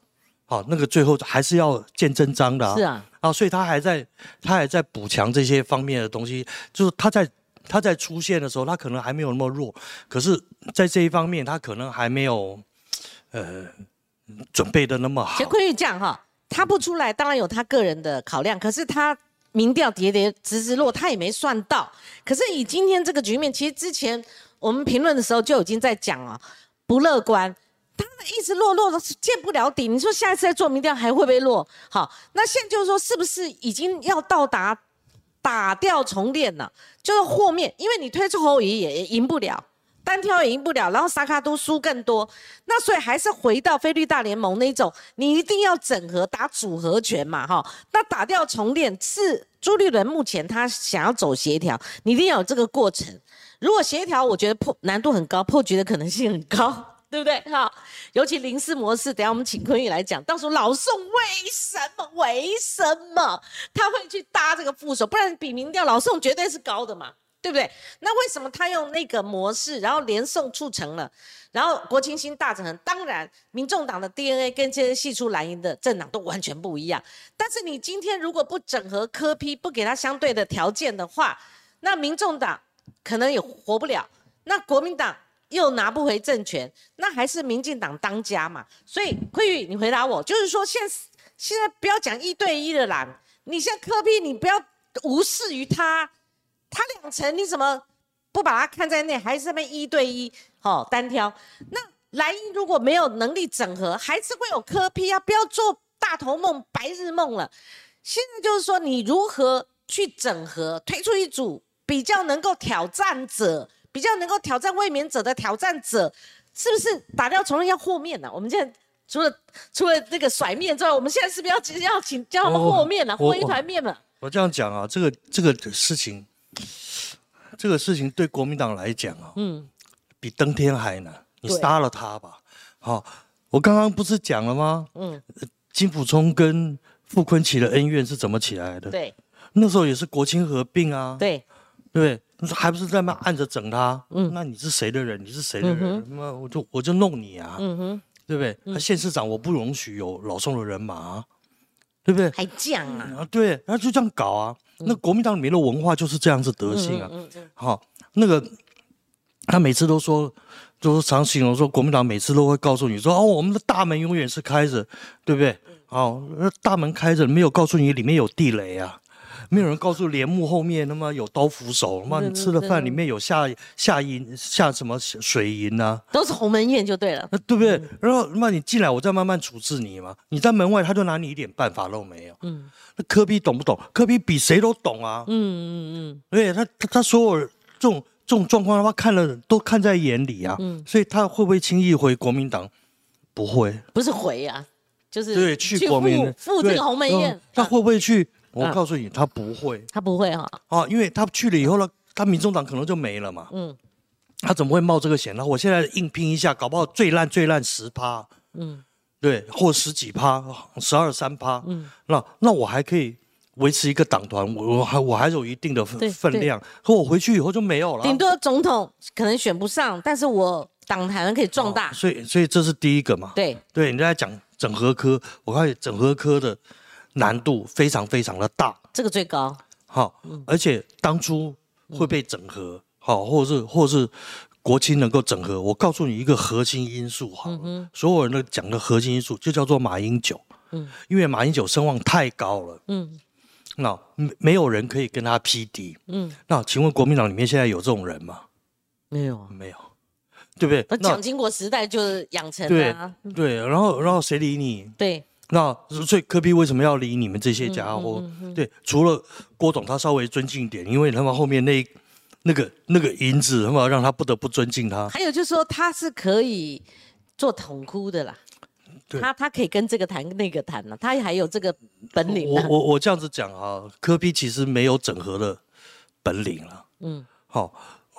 好，那个最后还是要见真章的。是啊，啊，所以他还在他还在补强这些方面的东西，就是他在。他在出现的时候，他可能还没有那么弱，可是，在这一方面，他可能还没有，呃，准备的那么好。乾坤玉这样哈，他不出来，当然有他个人的考量，可是他民调跌跌直直落，他也没算到。可是以今天这个局面，其实之前我们评论的时候就已经在讲了，不乐观，他一直落落的见不了底。你说下一次再做民调还会不会落？好，那现在就是说，是不是已经要到达打掉重练了？就是和面，因为你推出侯乙也赢不了。单挑也赢不了，然后萨卡都输更多，那所以还是回到菲律大联盟那种，你一定要整合打组合拳嘛，哈。那打掉重练是朱立伦目前他想要走协调，你一定要有这个过程。如果协调，我觉得破难度很高，破局的可能性很高，对不对？哈，尤其零四模式，等下我们请坤宇来讲，到时候老宋为什么为什么他会去搭这个副手？不然比民调老宋绝对是高的嘛。对不对？那为什么他用那个模式，然后连送促成了，然后国清新大整合？当然，民众党的 DNA 跟这些系出蓝营的政党都完全不一样。但是你今天如果不整合科批，不给他相对的条件的话，那民众党可能也活不了。那国民党又拿不回政权，那还是民进党当家嘛？所以坤宇，你回答我，就是说现现在不要讲一对一的蓝，你现在科批，你不要无视于他。他两层，你怎么不把他看在内？还是那边一对一，哦，单挑。那莱茵如果没有能力整合，还是会有磕批啊！不要做大头梦、白日梦了。现在就是说，你如何去整合，推出一组比较能够挑战者，比较能够挑战卫冕者的挑战者，是不是打掉重练要和面呢？我们现在除了除了这个甩面之外，我们现在是不是要要请叫他们和面呢？和一团面嘛？我这样讲啊，这个这个事情。这个事情对国民党来讲啊，嗯，比登天还难。你杀了他吧，好。我刚刚不是讲了吗？嗯，金溥聪跟傅昆起的恩怨是怎么起来的？对，那时候也是国清合并啊。对，对，你说还不是在那按着整他？嗯，那你是谁的人？你是谁的人？那我就我就弄你啊。嗯哼，对不对？那县市长我不容许有老宋的人马，对不对？还犟啊？啊，对，那就这样搞啊。那国民党里面的文化就是这样子德性啊，好，那个他每次都说，就是常形容说，国民党每次都会告诉你说，哦，我们的大门永远是开着，对不对？好，那大门开着，没有告诉你里面有地雷啊。没有人告诉帘幕后面，他妈有刀斧手，那么你吃了饭里面有下下银下什么水银呢？都是鸿门宴就对了，对不对？然后那么你进来，我再慢慢处置你嘛。你在门外，他就拿你一点办法都没有。嗯，那科比懂不懂？科比比谁都懂啊。嗯嗯嗯，对他他他所有这种这种状况，他看了都看在眼里啊。嗯，所以他会不会轻易回国民党？不会，不是回啊，就是对去国民赴这个鸿门宴，他会不会去？我告诉你，他不会，他不会哈。啊，因为他去了以后呢，他民众党可能就没了嘛。嗯，他怎么会冒这个险呢？我现在硬拼一下，搞不好最烂最烂十趴。嗯，对，或十几趴，十二三趴。嗯，那那我还可以维持一个党团，我我还我还有一定的分分量。可我回去以后就没有了。顶多总统可能选不上，但是我党团可以壮大。所以所以这是第一个嘛。对对，你在讲整合科，我看整合科的。难度非常非常的大，这个最高。好，而且当初会被整合，好，或者是或者是国青能够整合。我告诉你一个核心因素，哈，所有人都讲的核心因素就叫做马英九。嗯，因为马英九声望太高了。嗯，那没没有人可以跟他匹敌。嗯，那请问国民党里面现在有这种人吗？没有，没有，对不对？那蒋经国时代就是养成的。对对，然后然后谁理你？对。那所以科比为什么要理你们这些家伙？对，除了郭董他稍微尊敬点，因为他们后面那那个那个银子，他们让他不得不尊敬他。还有就是说他是可以做统哭的啦，他他可以跟这个谈那个谈呢，他还有这个本领。我我我这样子讲啊，科比其实没有整合的本领了。嗯，好。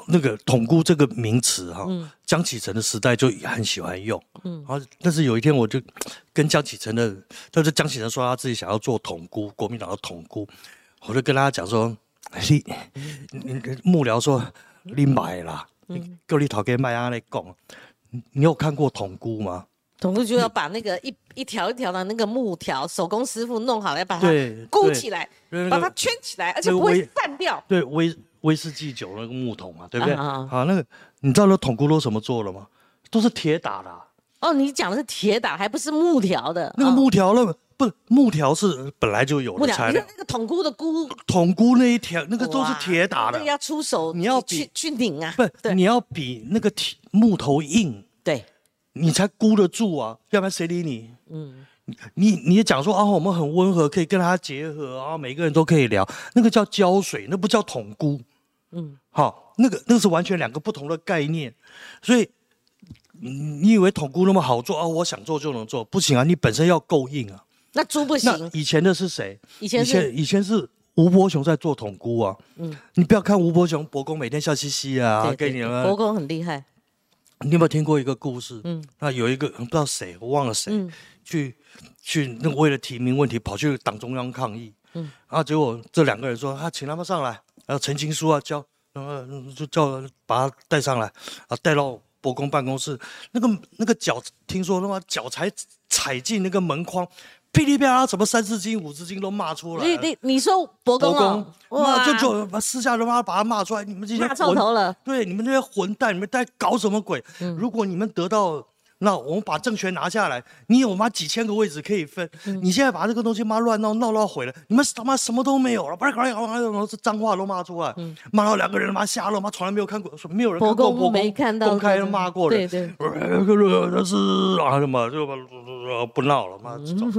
那个统姑这个名词哈，江启臣的时代就很喜欢用，嗯，然后但是有一天我就跟江启臣的，他是江启臣说他自己想要做统姑，国民党的统姑，我就跟他讲说，你你幕僚说你买啦，叫你头给卖阿来讲，你有看过统姑吗？统姑就要把那个一一条一条的那个木条，手工师傅弄好来把它箍起来，把它圈起来，而且不会散掉，对，微。威士忌酒那个木桶嘛，对不对？啊，那个你知道那桶箍都什么做的吗？都是铁打的。哦，你讲的是铁打，还不是木条的。那个木条，那不木条是本来就有的材料，那个桶箍的箍，桶箍那一条那个都是铁打的，要出手，你要去去拧啊，不，你要比那个铁木头硬，对，你才箍得住啊，要不然谁理你？嗯，你你也讲说啊，我们很温和，可以跟他结合啊，每个人都可以聊，那个叫胶水，那不叫桶箍，嗯，好，那个那个是完全两个不同的概念，所以。你以为统箍那么好做啊？我想做就能做，不行啊！你本身要够硬啊。那猪不行。以前的是谁？以前以前以前是吴伯雄在做统估啊。嗯。你不要看吴伯雄，伯公每天笑嘻嘻啊，给你们。伯公很厉害。你有没有听过一个故事？嗯。那有一个不知道谁，我忘了谁，去去那为了提名问题跑去党中央抗议。嗯。然后结果这两个人说：“他请他们上来，然后陈情书啊交，然后就叫把他带上来，啊带到。”伯公办公室那个那个脚，听说他妈脚才踩进那个门框，噼里啪啦，什么三字经、五字经都骂出来。你你你说伯公哦，哇，就就把私下他妈把他骂出来，你们这些骂臭头了。对，你们这些混蛋，你们在搞什么鬼？如果你们得到。那我们把政权拿下来，你有妈几千个位置可以分，你现在把这个东西妈乱闹闹到毁了，你们他妈什么都没有了，不是搞搞搞搞，是脏话都骂出来，骂到两个人他妈瞎了，妈从来没有看过，说没有人看过公公开骂过人，对对，那是啊什么就不闹了，妈这种，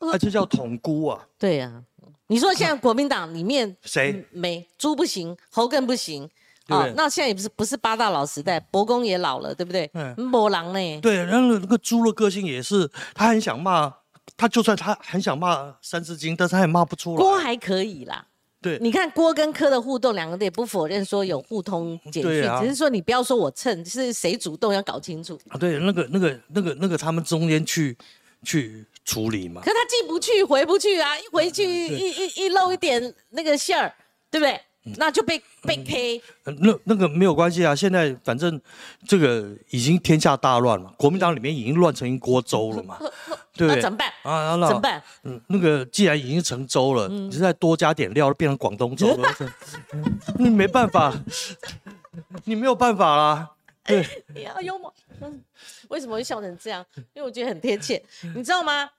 啊这叫统孤啊，对呀，你说现在国民党里面谁？没猪不行，猴更不行。哦，那现在也不是不是八大老时代，伯公也老了，对不对？嗯，伯狼呢？对，然后那个猪的个性也是，他很想骂，他就算他很想骂《三字经》，但是他也骂不出来。郭还可以啦，对，你看郭跟柯的互动，两个人也不否认说有互通简讯，只是说你不要说我蹭，是谁主动要搞清楚。啊，对，那个那个那个那个他们中间去去处理嘛。可他进不去，回不去啊，一回去一一一露一点那个馅儿，对不对？那就被被 K，那那个没有关系啊。现在反正这个已经天下大乱了，国民党里面已经乱成一锅粥了嘛，对不对？怎么办啊？怎么办？嗯，那个既然已经成粥了，你再多加点料，变成广东粥了，你没办法，你没有办法啦。对，你要幽默。嗯，为什么会笑成这样？因为我觉得很贴切，你知道吗？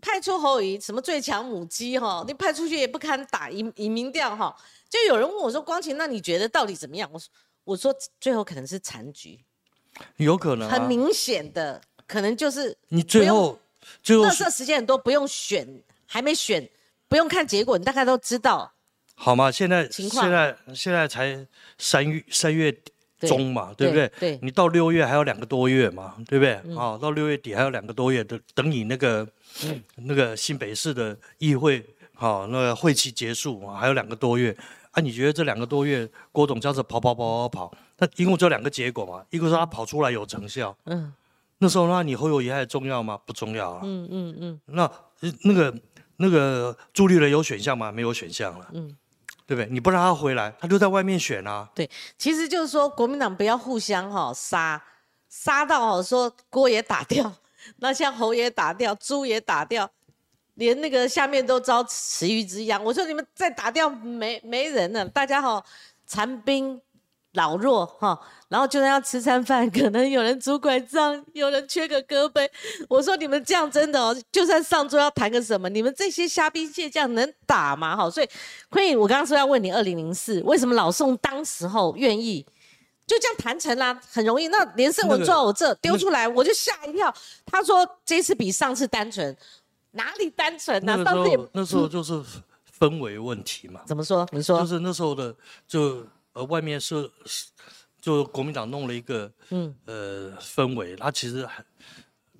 派出侯友什么最强母鸡哈？你派出去也不堪打，以以民调哈。就有人问我说：“光晴，那你觉得到底怎么样？”我说：“我说最后可能是残局，有可能很明显的，可能就是你最后最后这时间很多，不用选，还没选，不用看结果，你大概都知道。好嘛，现在现在现在才三月三月中嘛，对不对？对，你到六月还有两个多月嘛，对不对？啊，到六月底还有两个多月，等等你那个那个新北市的议会，好，那个会期结束还有两个多月。啊，你觉得这两个多月郭董这样子跑跑跑跑跑，那一共就两个结果嘛？一个是他跑出来有成效，嗯，那时候那你侯友谊还重要吗？不重要啊，嗯嗯嗯。那那个那个朱立伦有选项吗？没有选项了，嗯，对不对？你不让他回来，他就在外面选啊。对，其实就是说国民党不要互相哈杀，杀到说锅也打掉，那像猴也打掉，猪也打掉。连那个下面都遭池鱼之殃。我说你们再打掉没没人了，大家哈残兵老弱哈，然后就算要吃餐饭，可能有人拄拐杖，有人缺个胳膊。我说你们这样真的哦，就算上桌要谈个什么，你们这些虾兵蟹将能打吗？哈，所以坤颖，我刚刚说要问你，二零零四为什么老宋当时候愿意就这样谈成啦？很容易，那连胜文坐我这丢出来，我就吓一跳。他说这次比上次单纯。哪里单纯呢？那时候那时候就是氛围问题嘛。怎么说？你说就是那时候的，就呃外面是就国民党弄了一个嗯呃氛围，他其实很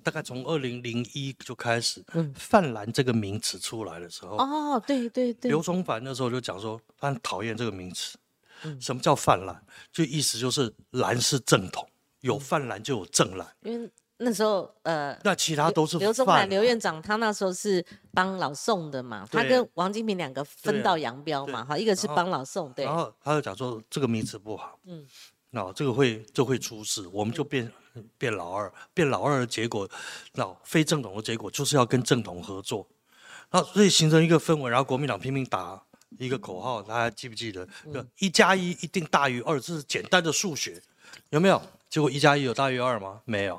大概从二零零一就开始，嗯，泛蓝这个名词出来的时候，哦，对对对，刘崇凡那时候就讲说他很讨厌这个名词，嗯，什么叫泛蓝？就意思就是蓝是正统，有泛蓝就有正蓝，因为。那时候，呃，那其他都是刘宗南刘院长，他那时候是帮老宋的嘛，他跟王金平两个分道扬镳嘛，哈，一个是帮老宋，对。然后他就讲说这个名词不好，嗯，那这个会就会出事，我们就变变老二，变老二的结果，那非正统的结果就是要跟正统合作，那所以形成一个氛围，然后国民党拼命打一个口号，大家记不记得？一加一一定大于二，这是简单的数学，有没有？结果一加一有大于二吗？没有。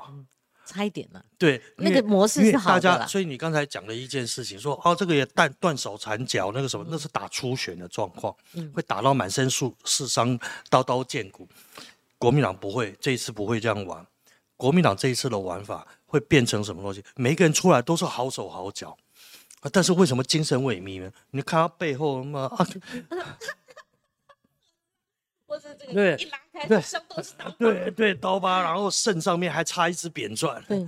差一点了。对，那个模式是好的。所以你刚才讲了一件事情，说哦，这个也断断手残脚，那个什么，那是打初选的状况，会打到满身树是伤，刀刀见骨。国民党不会，这一次不会这样玩。国民党这一次的玩法会变成什么东西？每一个人出来都是好手好脚，但是为什么精神萎靡呢？你看他背后嘛啊。对，一拉开，对，都是刀对对，刀疤，然后肾上面还插一支扁钻。对，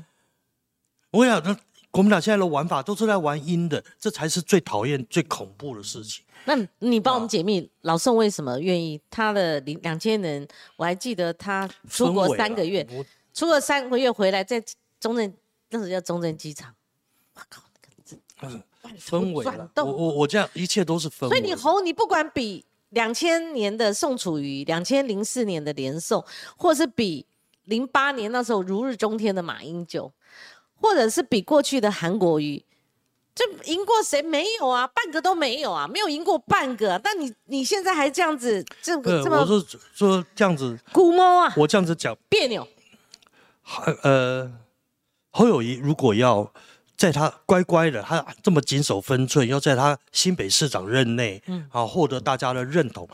我想，那国民党现在的玩法都是在玩阴的，这才是最讨厌、最恐怖的事情。那你帮我们解密，老宋为什么愿意？他的零两千人，我还记得他出国三个月，出国三个月回来，在中正，那时候叫中正机场。我靠，那个氛围了。我我我这样，一切都是氛围。所以你红，你不管比。两千年的宋楚瑜，两千零四年的连宋，或是比零八年那时候如日中天的马英九，或者是比过去的韩国瑜，就赢过谁没有啊？半个都没有啊，没有赢过半个。但你你现在还这样子，这这么我是说这样子，估摸啊，我这样子讲别扭。呃，侯友谊如果要。在他乖乖的，他这么谨守分寸，要在他新北市长任内，嗯，啊，获得大家的认同，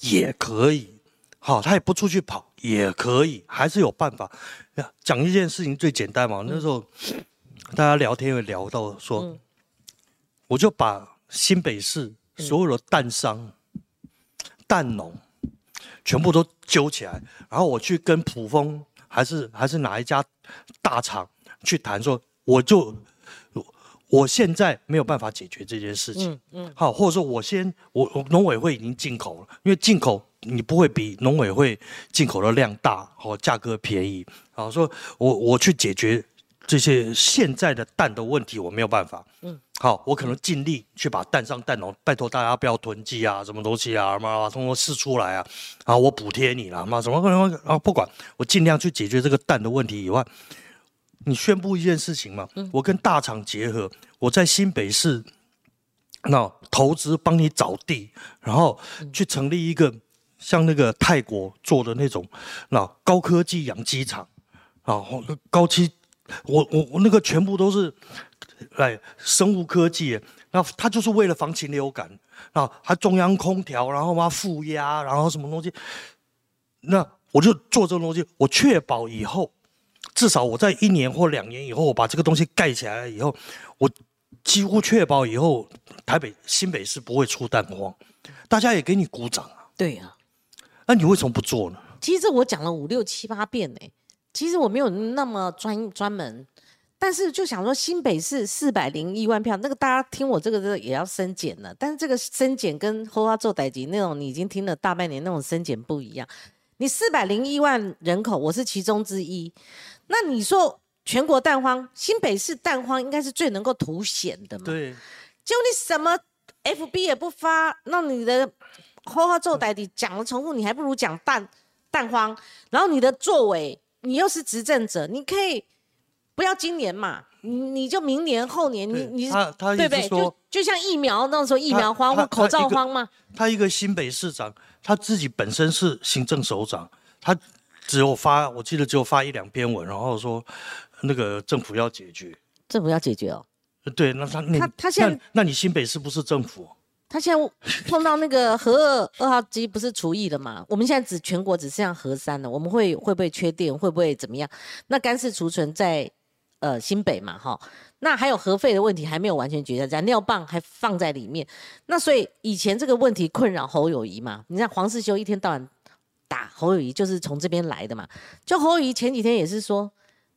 也可以，好，他也不出去跑，也可以，还是有办法。讲一件事情最简单嘛，那时候大家聊天会聊到说，我就把新北市所有的蛋商、蛋农全部都揪起来，然后我去跟普丰还是还是哪一家大厂去谈，说我就。我现在没有办法解决这件事情，嗯嗯，好，或者说我先，我农委会已经进口了，因为进口你不会比农委会进口的量大，好，价格便宜，好，说我我去解决这些现在的蛋的问题，我没有办法，嗯，好，我可能尽力去把蛋上蛋农，拜托大家不要囤积啊，什么东西啊，妈通过试出来啊，啊，我补贴你了，妈什么可能啊，不管，我尽量去解决这个蛋的问题以外。你宣布一件事情嘛？我跟大厂结合，我在新北市那投资帮你找地，然后去成立一个像那个泰国做的那种那高科技养鸡场啊，高期我我我那个全部都是来生物科技，那他就是为了防禽流感啊，还中央空调，然后嘛负压，然后什么东西，那我就做这个东西，我确保以后。至少我在一年或两年以后，我把这个东西盖起来了以后，我几乎确保以后台北新北市不会出蛋荒，大家也给你鼓掌啊。对呀，那你为什么不做呢？其实我讲了五六七八遍呢，其实我没有那么专专门，但是就想说新北市四百零一万票，那个大家听我这个这也要升减了，但是这个升减跟后花做代级那种你已经听了大半年那种升减不一样。你四百零一万人口，我是其中之一。那你说全国蛋荒，新北市蛋荒应该是最能够凸显的嘛？对。就你什么 FB 也不发，那你的花花做代底讲了重复，你还不如讲蛋蛋荒。然后你的作为，你又是执政者，你可以不要今年嘛，你你就明年后年，你你对不对？就就像疫苗那时候疫苗荒或口罩荒嘛。他一个新北市长。他自己本身是行政首长，他只有发，我记得只有发一两篇文，然后说那个政府要解决，政府要解决哦。对，那他他他现在，那你新北是不是政府？他现在碰到那个核二二号机不是除役了嘛？我们现在只全国只剩下核三了，我们会会不会缺电？会不会怎么样？那干式储存在呃新北嘛，哈。那还有核废的问题还没有完全解决，在尿棒还放在里面。那所以以前这个问题困扰侯友谊嘛？你看黄世修一天到晚打侯友谊，就是从这边来的嘛。就侯友谊前几天也是说，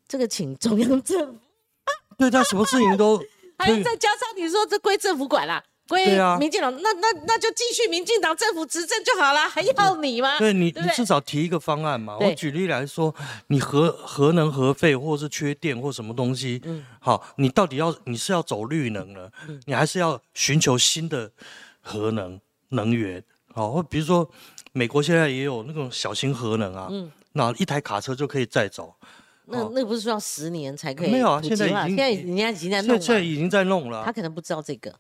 这个请中央政府，对他什么事情都，还有再加上你说这归政府管啦。归民进党，那那那就继续民进党政府执政就好了，还要你吗？对你，你至少提一个方案嘛。我举例来说，你核核能核废，或是缺电或什么东西，嗯，好，你到底要你是要走绿能呢，你还是要寻求新的核能能源？好，或比如说美国现在也有那种小型核能啊，嗯，那一台卡车就可以载走。那那不是说要十年才可以？没有啊，现在已经现在人家已经在弄了。现在已经在弄了。他可能不知道这个。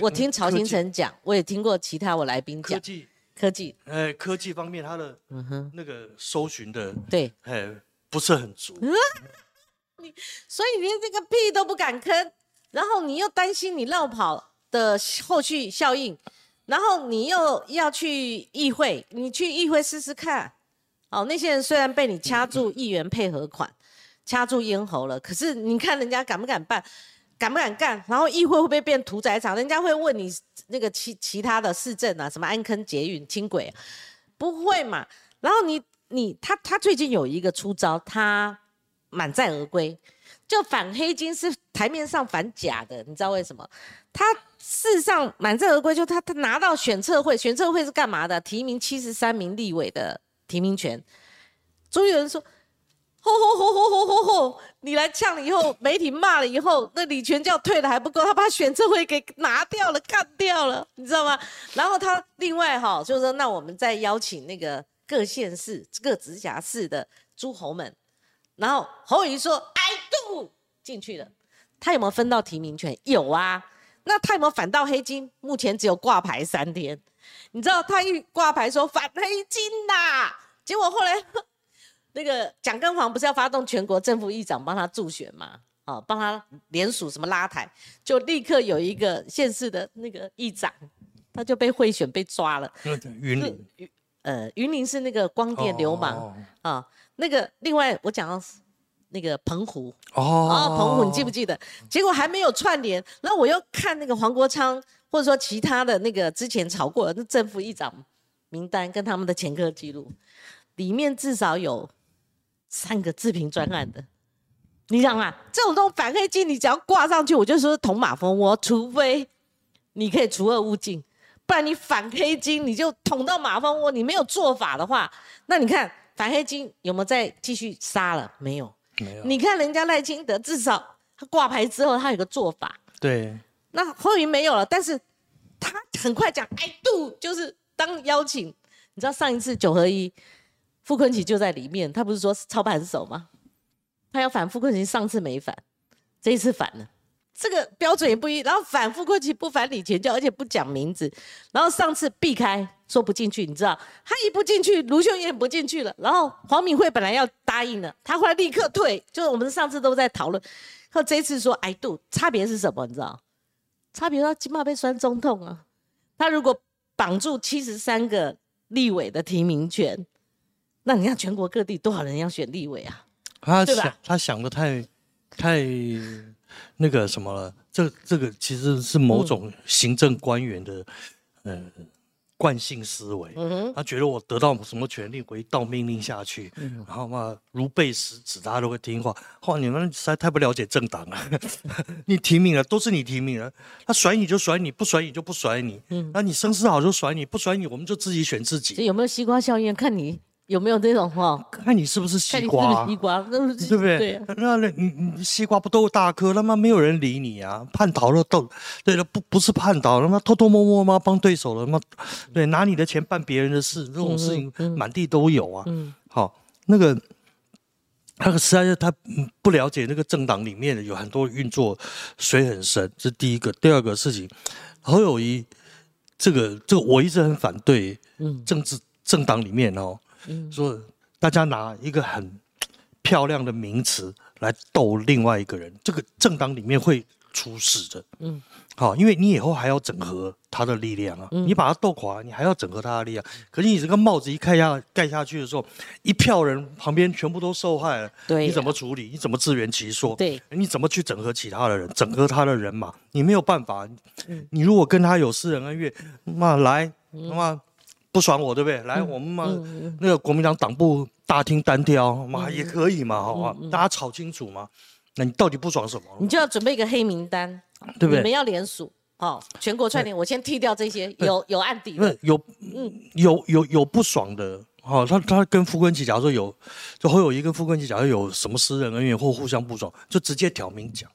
我听曹新成讲，我也听过其他我来宾讲。科技，科技，哎，科技方面，它的嗯哼那个搜寻的对，哎不是很足。你所以连这个屁都不敢吭，然后你又担心你绕跑的后续效应，然后你又要去议会，你去议会试试看。哦，那些人虽然被你掐住议员配合款，掐住咽喉了，可是你看人家敢不敢办，敢不敢干？然后议会会不会变屠宰场？人家会问你那个其其他的市政啊，什么安坑捷运轻轨，不会嘛？然后你你他他最近有一个出招，他满载而归，就反黑金是台面上反假的，你知道为什么？他事实上满载而归，就他他拿到选测会，选测会是干嘛的？提名七十三名立委的。提名权，终于有人说：“吼吼吼吼吼吼吼！你来呛了以后，媒体骂了以后，那李全教退了还不够，他把选测会给拿掉了，干掉了，你知道吗？然后他另外哈，就是说，那我们再邀请那个各县市、各直辖市的诸侯们，然后侯友说 do 进去了。’他有没有分到提名权？有啊。那他有没有反到黑金？目前只有挂牌三天。”你知道他一挂牌说反黑金呐，结果后来那个蒋根煌不是要发动全国政府议长帮他助选嘛？啊，帮他联署什么拉台，就立刻有一个县市的那个议长，他就被贿选被抓了。云林，呃，云林是那个光电流氓啊。那个另外我讲到那个澎湖哦，澎湖你记不记得？结果还没有串联，然后我又看那个黄国昌。或者说其他的那个之前炒过的正副议长名单跟他们的前科记录，里面至少有三个自评专案的。你想啊，这种东反黑金，你只要挂上去，我就说捅马蜂窝。除非你可以除恶务尽，不然你反黑金你就捅到马蜂窝。你没有做法的话，那你看反黑金有没有再继续杀了？没有，没有。你看人家赖清德，至少他挂牌之后，他有个做法。对。那后云没有了，但是他很快讲 I do，就是当邀请。你知道上一次九合一，傅昆奇就在里面，他不是说操盘手吗？他要反傅昆奇，上次没反，这一次反了，这个标准也不一。然后反傅昆奇不反李前教，而且不讲名字。然后上次避开说不进去，你知道他一不进去，卢秀燕不进去了。然后黄敏惠本来要答应的，他后来立刻退。就是我们上次都在讨论，和这次说 I do，差别是什么？你知道？差别他起码被酸中痛啊！他如果绑住七十三个立委的提名权，那你看全国各地多少人要选立委啊？他想他想的太太那个什么了？这这个其实是某种行政官员的嗯。惯性思维，他觉得我得到什么权利，我一道命令下去，然后嘛如背食指，大家都会听话。哇，你们实在太不了解政党了。你提名了，都是你提名了，他甩你就甩你，不甩你就不甩你。那你声势好就甩你，不甩你我们就自己选自己。这有没有西瓜效应？看你。有没有这种话？看你是不是西瓜？西瓜，对不对？对。那那你你西瓜不都大颗？他妈没有人理你啊！叛逃了都，对了，不不是叛逃，他妈偷偷摸摸吗？帮对手了吗？对，拿你的钱办别人的事，这种事情满地都有啊。嗯。好，那个，那个实在是他不了解那个政党里面有很多运作水很深，这是第一个。第二个事情，侯友谊，这个这个我一直很反对。嗯。政治政党里面哦。说大家拿一个很漂亮的名词来逗另外一个人，这个政党里面会出事的。嗯，好，因为你以后还要整合他的力量啊。你把他斗垮，你还要整合他的力量。可是你这个帽子一盖下盖下去的时候，一票人旁边全部都受害了。对，你怎么处理？你怎么自圆其说？对，你怎么去整合其他的人？整合他的人嘛，你没有办法。你如果跟他有私人恩怨，那来，那么。不爽我对不对？来，我们嘛，那个国民党党部大厅单挑嘛也可以嘛，好吧？大家吵清楚嘛。那你到底不爽什么？你就要准备一个黑名单，对不对？你们要联署，好，全国串联。我先剔掉这些有有案底的，有嗯有有有不爽的，好，他他跟傅昆萁假如说有，就会有一个傅昆萁假如有什么私人恩怨或互相不爽，就直接挑明讲。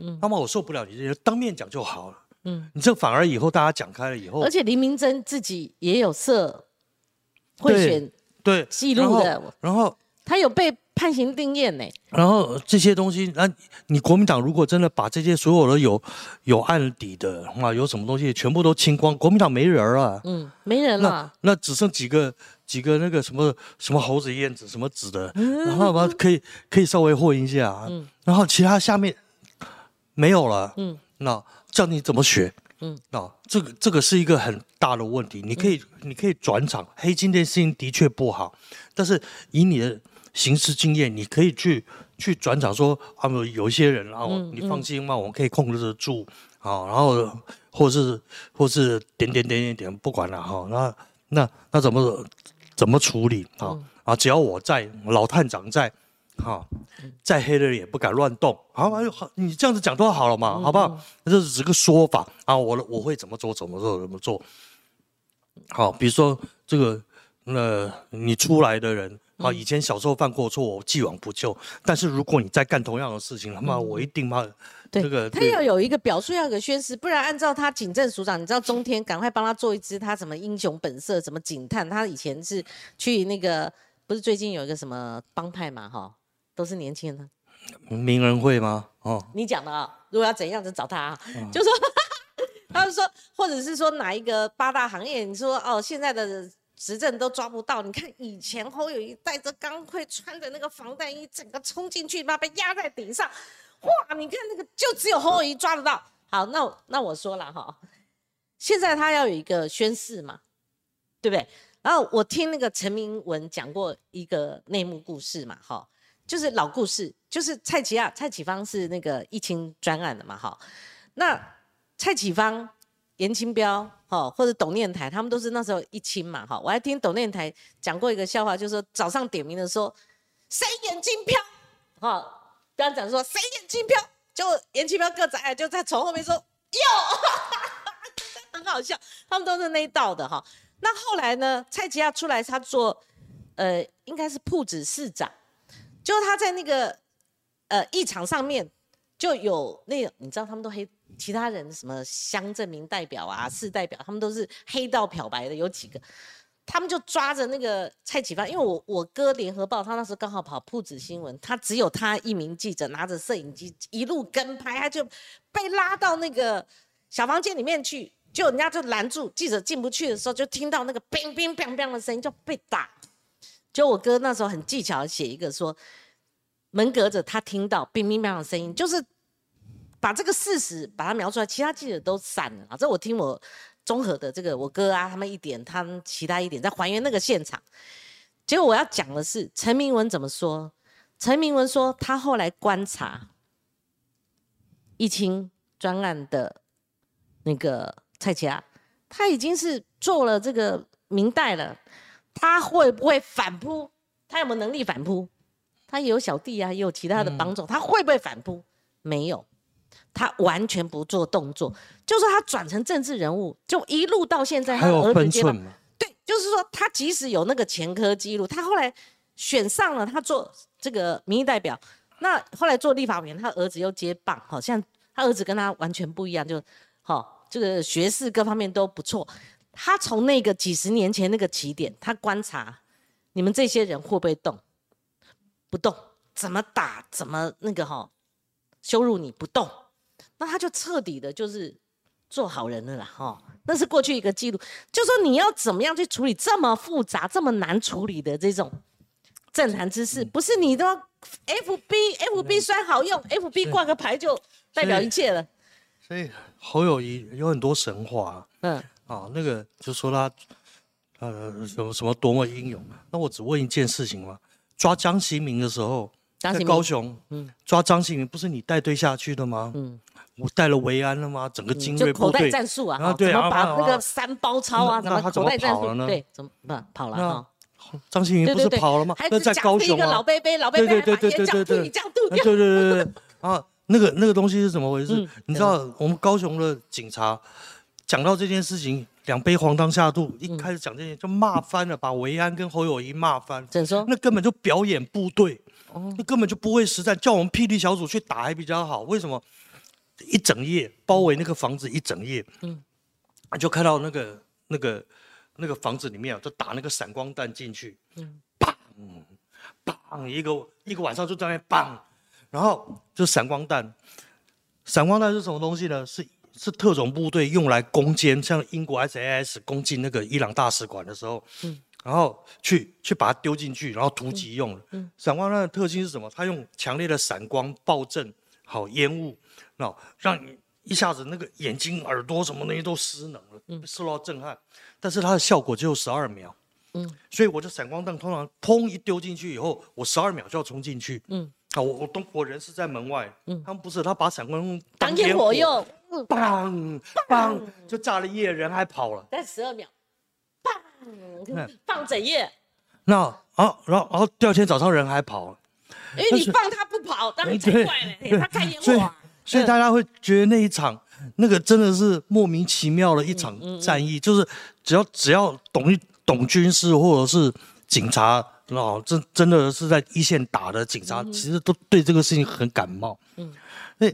嗯，那么我受不了你这些，当面讲就好了。嗯，你这反而以后大家讲开了以后，而且林明珍自己也有设贿选对记录的，然后他有被判刑定验呢。然后这些东西，那你国民党如果真的把这些所有的有有案底的啊，有什么东西全部都清光，国民党没人了，嗯，没人了，那只剩几个几个那个什么什么猴子燕子什么子的，然后把可以可以稍微混一下，嗯，然后其他下面没有了，嗯，那叫你怎么学？嗯，啊这个这个是一个很大的问题。你可以你可以转场，黑金这件事情的确不好，但是以你的行事经验，你可以去去转场说，啊，有一些人，然后你放心嘛，我们可以控制得住，啊，然后或是或是点点点点点，不管了哈，那那那怎么怎么处理啊？啊，只要我在，老探长在。好，再黑的人也不敢乱动。好，好，你这样子讲都好了嘛，好不好？这只是个说法啊，我我会怎么做，怎么做，怎么做。好，比如说这个，那你出来的人啊，以前小时候犯过错，我既往不咎。但是如果你再干同样的事情，他妈我一定妈这个他要有一个表述，要有个宣誓，不然按照他警政署长，你知道中天赶快帮他做一支他什么英雄本色，什么警探，他以前是去那个，不是最近有一个什么帮派嘛，哈。都是年轻人，名人会吗？哦，你讲的啊，如果要怎样就找他啊，就说，他就说，或者是说哪一个八大行业，你说哦，现在的执政都抓不到，你看以前侯友谊带着钢盔，穿着那个防弹衣，整个冲进去，妈被压在顶上，哇，你看那个就只有侯友谊抓得到。好，那那我说了哈，现在他要有一个宣誓嘛，对不对？然后我听那个陈明文讲过一个内幕故事嘛，哈。就是老故事，就是蔡奇亚、蔡启芳是那个疫情专案的嘛，哈。那蔡启芳、严清标，哈，或者董念台，他们都是那时候一清嘛，哈。我还听董念台讲过一个笑话，就是说早上点名的时候，谁眼睛飘，哈，刚刚讲说谁眼睛飘，就严清标个子矮，就在从后面说哟，很好笑，他们都是那一道的哈。那后来呢，蔡奇亚出来，他做呃，应该是铺子市长。就他在那个呃议场上面就有那个，你知道他们都黑其他人什么乡镇民代表啊、市代表，他们都是黑到漂白的，有几个，他们就抓着那个蔡启芳，因为我我哥联合报他那时候刚好跑铺子新闻，他只有他一名记者拿着摄影机一路跟拍，他就被拉到那个小房间里面去，就人家就拦住记者进不去的时候，就听到那个乒乒乓乓的声音，就被打。就我哥那时候很技巧写一个说，门隔着他听到乒乒乓乓的声音，就是把这个事实把它描出来，其他记者都散了。这我听我综合的这个我哥啊他们一点，他们其他一点在还原那个现场。结果我要讲的是陈明文怎么说？陈明文说他后来观察疫情专案的那个蔡奇亚，他已经是做了这个明代了。他会不会反扑？他有没有能力反扑？他也有小弟啊，也有其他的帮助。他会不会反扑？没有，他完全不做动作。就是他转成政治人物，就一路到现在，还有分寸吗？对，就是说他即使有那个前科记录，他后来选上了，他做这个民意代表，那后来做立法委员，他儿子又接棒，好像他儿子跟他完全不一样，就好这个学识各方面都不错。他从那个几十年前那个起点，他观察你们这些人会不会动，不动，怎么打，怎么那个哈，羞辱你？不动，那他就彻底的就是做好人了啦哈。那是过去一个记录，就说你要怎么样去处理这么复杂、这么难处理的这种政坛之事，不是你都 F B F B 虽然好用，F B 挂个牌就代表一切了。所以侯友谊有很多神话，嗯。啊，那个就说他，呃，什么什么多么英勇。那我只问一件事情嘛，抓张其明的时候，在高雄，嗯，抓张其明不是你带队下去的吗？嗯，我带了维安了吗？整个精锐部队，口袋战术啊，怎么把那个三包抄啊？怎么口袋战术？对，怎么不跑了啊？张其明不是跑了吗？那在高雄啊，老贝贝，老贝贝，对对对对 对你，这样度掉，对对对对啊，那个那个东西是怎么回事？你知道我们高雄的警察？讲到这件事情，两杯黄汤下肚，一开始讲这些就骂翻了，把维安跟侯友谊骂翻。怎说？那根本就表演部队，那根本就不会实战。叫我们霹雳小组去打还比较好。为什么？一整夜包围那个房子一整夜，嗯，就看到那个那个那个房子里面啊，就打那个闪光弹进去，嗯，砰砰，一个一个晚上就在那砰，然后就闪光弹。闪光弹是什么东西呢？是。是特种部队用来攻坚，像英国 SAS 攻进那个伊朗大使馆的时候，嗯，然后去去把它丢进去，然后突击用闪光弹的特性是什么？它用强烈的闪光、暴震、好烟雾，那让你一下子那个眼睛、耳朵什么东西都失能了，受到震撼。但是它的效果只有十二秒。嗯，所以我的闪光弹通常砰一丢进去以后，我十二秒就要冲进去。嗯，好，我我东我人是在门外。嗯，他们不是，他把闪光当烟火用，砰砰就炸了一夜，人还跑了。但十二秒。放整夜，那啊，然后然后第二天早上人还跑。了，因为你放他不跑，当然奇怪了，他看烟火，所以大家会觉得那一场那个真的是莫名其妙的一场战役，就是只要只要懂一懂军事或者是警察哦，真真的是在一线打的警察，其实都对这个事情很感冒，嗯，那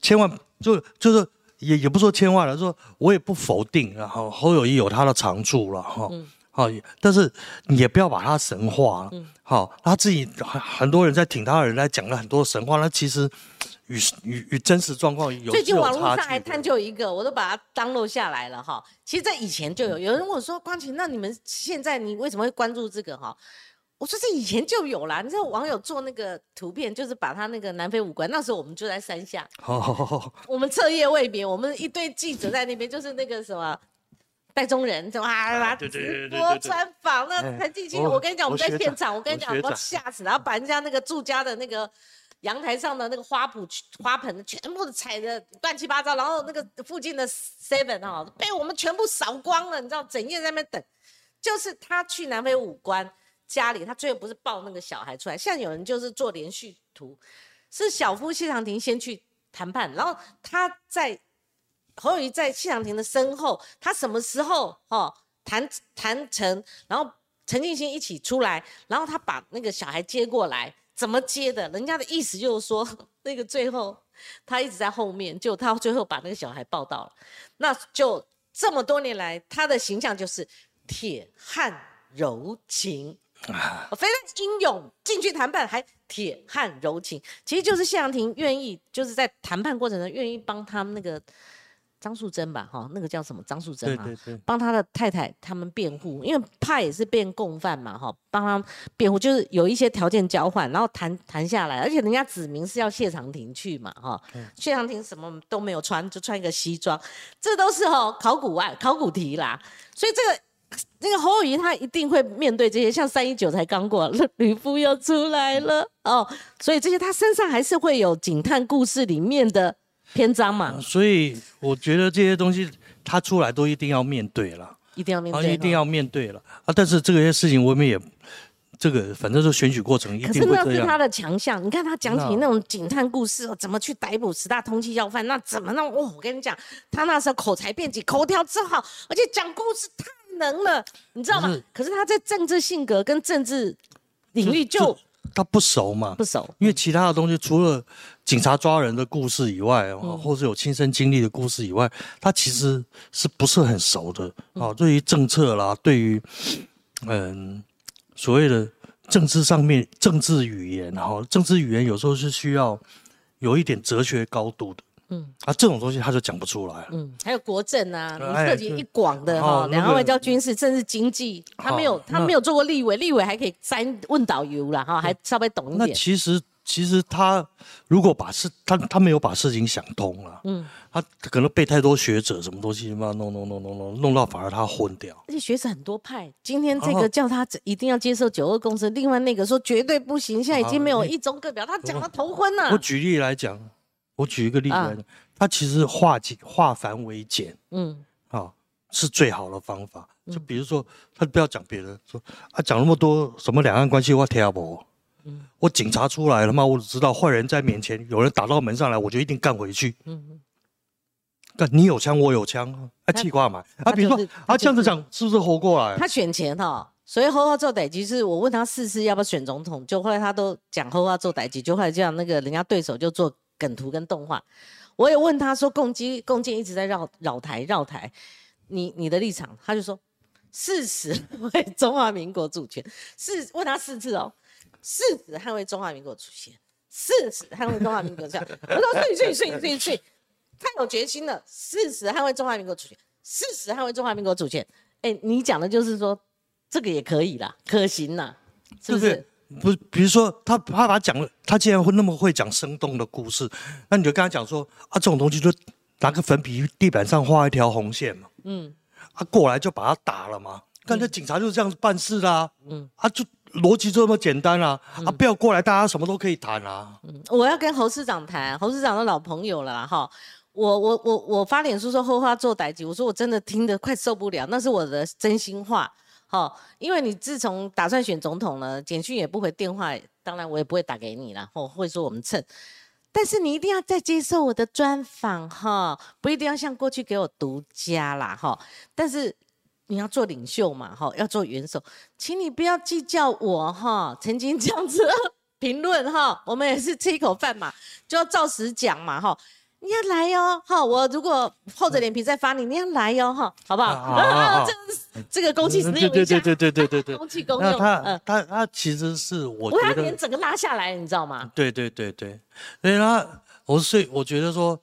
千万就就是也也不说千万了，说我也不否定，然后侯友谊有他的长处了哈。嗯好，但是你也不要把他神化了。好，他自己很很多人在挺他的人来讲了很多神话，那其实与与与真实状况有最近网络上还探究一个，我都把它当录下来了哈。其实，在以前就有有人问我说：“光晴，那你们现在你为什么会关注这个？”哈，我说：“这以前就有啦。你知道网友做那个图片，就是把他那个南非五官，那时候我们就在山下，我们彻夜未眠，我们一堆记者在那边，就是那个什么。戴中人，就啊，直播专访，那陈继清，我跟你讲，我们在现场，我跟你讲，我吓死，然后把人家那个住家的那个阳台上的那个花圃、花盆全部都踩的乱七八糟，然后那个附近的 seven 哈被我们全部扫光了，你知道，整夜在那边等。就是他去南非五官家里，他最后不是抱那个小孩出来，像有人就是做连续图，是小夫谢长廷先去谈判，然后他在。侯友谊在谢长廷的身后，他什么时候哦谈谈成，然后陈静心一起出来，然后他把那个小孩接过来，怎么接的？人家的意思就是说，那个最后他一直在后面，就他最后把那个小孩抱到了。那就这么多年来，他的形象就是铁汉柔情，非常英勇，进去谈判还铁汉柔情，其实就是谢长廷愿意，就是在谈判过程中愿意帮他们那个。张素贞吧，哈，那个叫什么？张素贞嘛，帮他的太太他们辩护，因为怕也是变共犯嘛，哈，帮他辩护，就是有一些条件交换，然后谈谈下来，而且人家指明是要谢长廷去嘛，哈，谢长廷什么都没有穿，就穿一个西装，这都是哈考古案、考古题啦，所以这个那个侯友谊他一定会面对这些，像三一九才刚过，吕布又出来了哦，所以这些他身上还是会有警探故事里面的。篇章嘛，所以我觉得这些东西他出来都一定要面对了，一定要面对，一定要面对了啊！但是这些事情我们也这个反正是选举过程，一定会这样。可是那是他的强项，你看他讲起那种警探故事哦，怎么去逮捕十大通缉要犯，那怎么弄？哦，我跟你讲，他那时候口才辩解，口条之好，而且讲故事太能了，你知道吗？可是他在政治性格跟政治领域就。他不熟嘛？不熟，因为其他的东西除了警察抓人的故事以外，或是有亲身经历的故事以外，他其实是不是很熟的啊？对于政策啦，对于嗯所谓的政治上面政治语言，哈，政治语言有时候是需要有一点哲学高度的。嗯啊，这种东西他就讲不出来。嗯，还有国政啊，你涉及一广的哈，两岸外交、军事、政治、经济，他没有，他没有做过立委，立委还可以三问导游了哈，还稍微懂一点。那其实其实他如果把事，他他没有把事情想通了，嗯，他可能被太多学者什么东西嘛弄弄弄弄弄弄到反而他混掉。而且学者很多派，今天这个叫他一定要接受九二共识，另外那个说绝对不行，现在已经没有一中各表，他讲的头昏了。我举例来讲。我举一个例子来讲，它其实化简化繁为简，嗯，啊，是最好的方法。就比如说，他不要讲别的，说啊，讲那么多什么两岸关系，我听不。嗯，我警察出来了嘛，我只知道坏人在面前，有人打到门上来，我就一定干回去。嗯干你有枪，我有枪，啊，气挂嘛。啊，比如说啊，这样子讲是不是活过来？他选前哈，所以后话做歹机是我问他试试要不要选总统，就后来他都讲后话做歹机，就后来这样那个人家对手就做。梗图跟动画，我也问他说，共机共建一直在绕绕台绕台，你你的立场，他就说事实为中华民国主权，是问他四次哦，誓死捍卫中华民国主权，誓死捍卫中华民国这样，我说睡睡睡睡睡，太有决心了，誓死捍卫中华民国主权，誓死捍卫中华民国主权，哎，你讲的就是说这个也可以啦，可行啦，是不是？不，比如说他他把讲了，他既然会那么会讲生动的故事，那你就跟他讲说啊，这种东西就拿个粉笔地板上画一条红线嘛，嗯，啊过来就把他打了嘛，刚才警察就是这样子办事啦，嗯，啊就逻辑就这么简单啊，啊不要过来，大家什么都可以谈啊。嗯，我要跟侯市长谈，侯市长的老朋友了哈，我我我我发脸书说后话做代级，我说我真的听得快受不了，那是我的真心话。好，因为你自从打算选总统了，简讯也不回电话，当然我也不会打给你了。我会说我们蹭，但是你一定要再接受我的专访哈，不一定要像过去给我独家啦哈。但是你要做领袖嘛哈，要做元首，请你不要计较我哈，曾经这样子 评论哈，我们也是吃一口饭嘛，就要照实讲嘛哈。你要来哟，哈！我如果厚着脸皮再发你，你要来哟，哈，好不好？这 这个公器私用一下，对对对对对对公器公用。他他他其实是我我要脸整个拉下来，你知道吗？对对对对，所以他我所以我觉得说，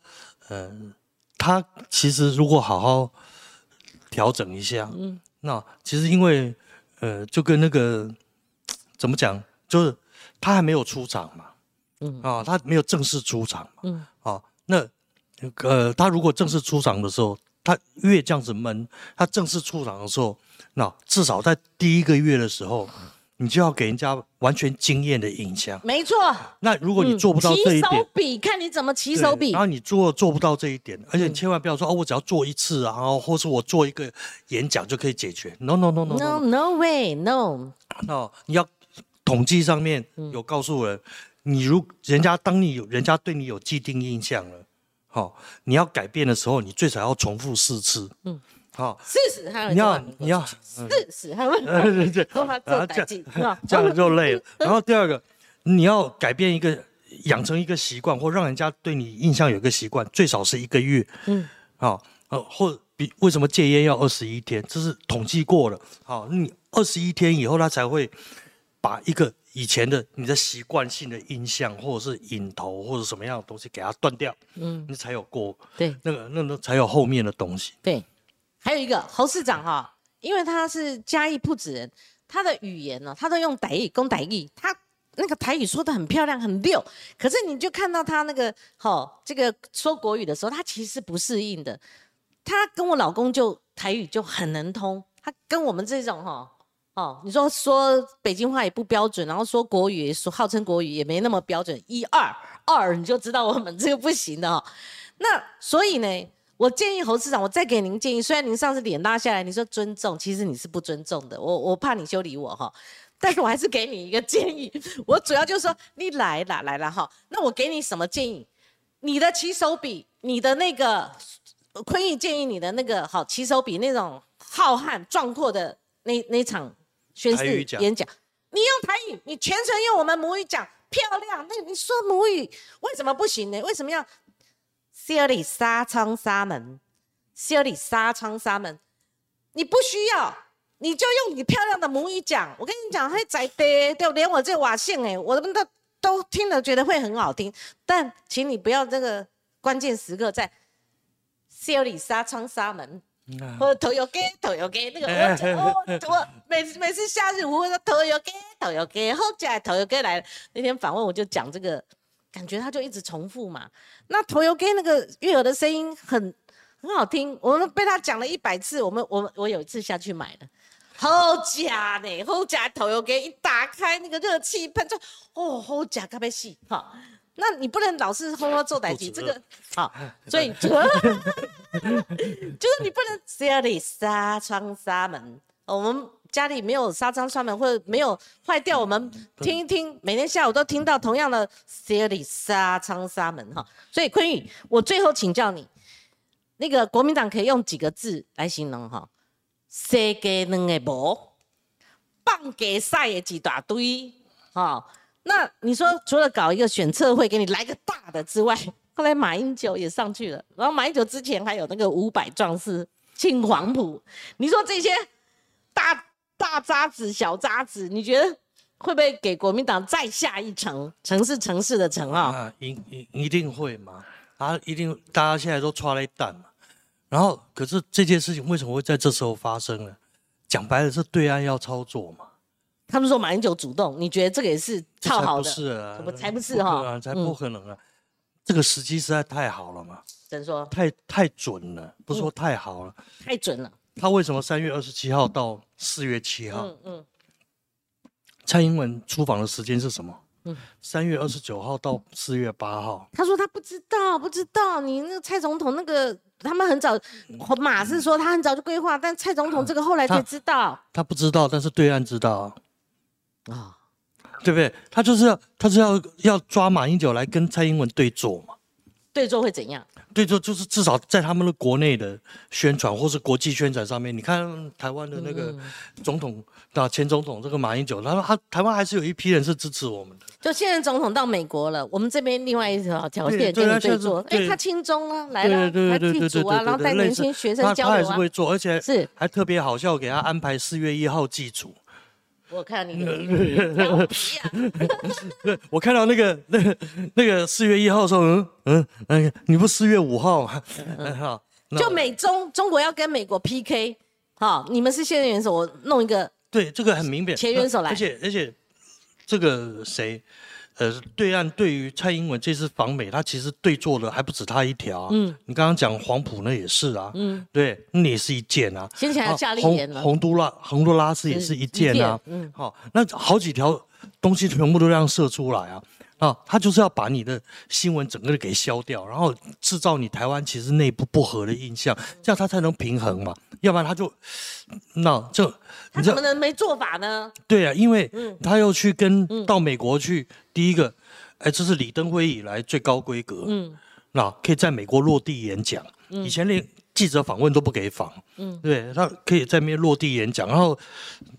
嗯，他其实如果好好调整一下，嗯，那其实因为呃，就跟那个怎么讲，就是他还没有出场嘛，嗯啊，他没有正式出场嘛，嗯啊。那，呃，他如果正式出场的时候，他越这样子闷，他正式出场的时候，那至少在第一个月的时候，你就要给人家完全惊艳的印象。没错。那如果你做不到这一点，起手笔，看你怎么起手笔。然后你做做不到这一点，而且你千万不要说哦，我只要做一次，然后或是我做一个演讲就可以解决。No No No No No No way No。那你要统计上面有告诉人。你如人家当你有人家对你有既定印象了，好，你要改变的时候，你最少要重复四次，嗯，好，四十还有你要你要四十还有 对对对，这样就累了。然后第二个，你要改变一个养成一个习惯，或让人家对你印象有个习惯，最少是一个月，嗯，好，呃，或比为什么戒烟要二十一天？这是统计过了，好，你二十一天以后，他才会把一个。以前的你的习惯性的印象，或者是引头，或者什么样的东西，给它断掉，嗯，你才有过对那个那那才有后面的东西。对，还有一个侯市长哈，因为他是嘉义铺子人，他的语言呢，他都用台语，公台语，他那个台语说的很漂亮，很溜。可是你就看到他那个哈，这个说国语的时候，他其实不适应的。他跟我老公就台语就很能通，他跟我们这种哈。哦，哦你说说北京话也不标准，然后说国语说号称国语也没那么标准，一二二你就知道我们这个不行的哈。那所以呢，我建议侯市长，我再给您建议，虽然您上次脸拉下来，你说尊重，其实你是不尊重的，我我怕你修理我哈，但是我还是给你一个建议，我主要就是说你来了来了哈，那我给你什么建议？你的起手笔，你的那个坤义建议你的那个好起手笔那种浩瀚壮阔的那那场。宣誓演讲，你用台语，你全程用我们母语讲，漂亮。那你说母语为什么不行呢？为什么要修理沙窗沙门？修理沙窗沙门，你不需要，你就用你漂亮的母语讲。我跟你讲，会在的，对，连我这瓦线哎，我们都都听了，觉得会很好听。但请你不要这个关键时刻在修理纱窗沙门。我头油给头油给那个我我 我每次每次夏日我会说头油给头油给后来头油给来了。那天访问我就讲这个感觉他就一直重复嘛。那头油给那个悦耳的声音很很好听我们被他讲了一百次我们我我有一次下去买了好假呢好假头油给一打开那个热气喷出哦好假咖啡戏哈。那你不能老是轰轰做歹机，这个好，所以 就是你不能家里纱窗纱门，我们家里没有纱窗纱门或者没有坏掉，我们听一听，每天下午都听到同样的家里纱窗纱门哈。所以坤宇，我最后请教你，那个国民党可以用几个字来形容哈？世界两个无，放给晒的几大堆，哈。那你说，除了搞一个选测会给你来个大的之外，后来马英九也上去了，然后马英九之前还有那个五百壮士庆黄埔，你说这些大大渣子、小渣子，你觉得会不会给国民党再下一层？城市城市的城啊？一一一定会嘛？啊，一定，大家现在都抓了一弹嘛。然后，可是这件事情为什么会在这时候发生呢？讲白了是对岸要操作嘛。他们说马英九主动，你觉得这个也是套好的？不是啊，不才不是哈，才不可能啊！这个时机实在太好了嘛。怎说？太太准了，不是说太好了，太准了。他为什么三月二十七号到四月七号？嗯嗯。蔡英文出访的时间是什么？嗯，三月二十九号到四月八号。他说他不知道，不知道。你那个蔡总统那个，他们很早，马是说他很早就规划，但蔡总统这个后来才知道。他不知道，但是对岸知道。啊，对不对？他就是要，他是要要抓马英九来跟蔡英文对坐嘛？对坐会怎样？对坐就是至少在他们的国内的宣传或是国际宣传上面，你看台湾的那个总统啊，前总统这个马英九，他说他台湾还是有一批人是支持我们的。就现任总统到美国了，我们这边另外一条条件跟你对坐，哎，他亲中啊，来了，他替主啊，然后带年轻学生交流啊，他还是会做，而且是还特别好笑，给他安排四月一号祭祖。我看你调皮啊！我看到那个、那个、那个四月一号的时候，嗯嗯，哎，你不四月五号吗？好，就美中中国要跟美国 PK，好，你们是现任元首，我弄一个，对，这个很明显，前元首来，而且而且这个谁？呃，对岸对于蔡英文这次访美，他其实对做的还不止他一条。嗯，你刚刚讲黄埔那也是啊。嗯，对，那也是一件啊。先前还夏令营呢。洪都拉洪都拉斯也是一件啊。嗯，好，那好几条东西全部都这样射出来啊。啊，他就是要把你的新闻整个给消掉，然后制造你台湾其实内部不和的印象，这样他才能平衡嘛。要不然他就那这他怎么能没做法呢？对啊，因为他又去跟到美国去，第一个，哎，这是李登辉以来最高规格，嗯，那可以在美国落地演讲，以前连记者访问都不给访，嗯，对他可以在那边落地演讲，然后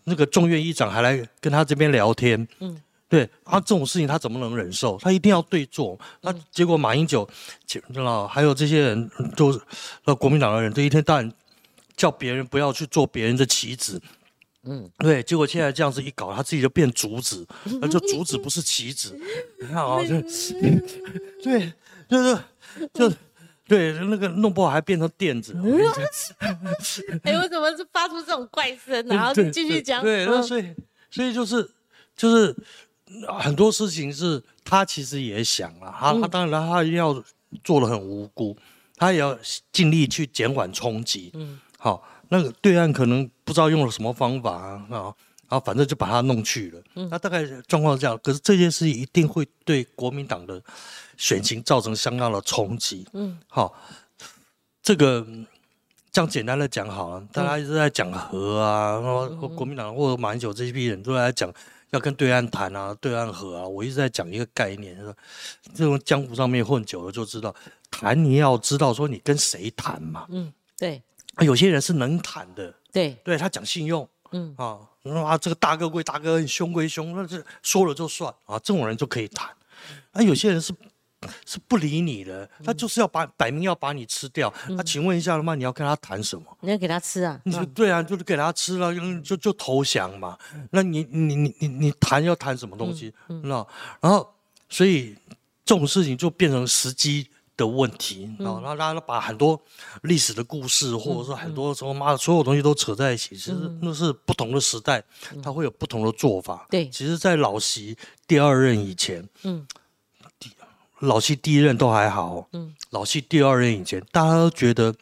那个众院议长还来跟他这边聊天，嗯。对啊这种事情，他怎么能忍受？他一定要对坐。那结果马英九，知道还有这些人，都是呃国民党的人，这一天到晚叫别人不要去做别人的棋子。嗯，对。结果现在这样子一搞，他自己就变竹子，那就竹子不是棋子。你看啊，就 对，就是就对，那个弄不好还变成垫子。哎，为什么是发出这种怪声？然后继续讲。对，那所以所以就是就是。很多事情是他其实也想啊，他他当然他一定要做的很无辜，他也要尽力去减缓冲击。嗯，好，那个对岸可能不知道用了什么方法啊，啊，然后反正就把他弄去了。嗯，那大概状况是这样，可是这件事情一定会对国民党的选情造成相当的冲击。嗯，好，这个这样简单的讲好了，大家一直在讲和啊，然后国民党或者马英九这一批人都在讲。要跟对岸谈啊，对岸和啊，我一直在讲一个概念，说这种江湖上面混久了就知道，谈你要知道说你跟谁谈嘛。嗯，对。有些人是能谈的。对。对他讲信用。嗯。啊，啊，这个大哥归大哥，凶归凶，那这说了就算啊，这种人就可以谈。啊，有些人是。是不理你的，他就是要把摆明要把你吃掉。那请问一下的话，你要跟他谈什么？你要给他吃啊？对啊，就是给他吃了，就就投降嘛。那你你你你你谈要谈什么东西？那然后所以这种事情就变成时机的问题啊。然后大家把很多历史的故事，或者说很多什么妈的所有东西都扯在一起，其实那是不同的时代，他会有不同的做法。对，其实，在老习第二任以前，嗯。老七第一任都还好，嗯，老七第二任以前，大家都觉得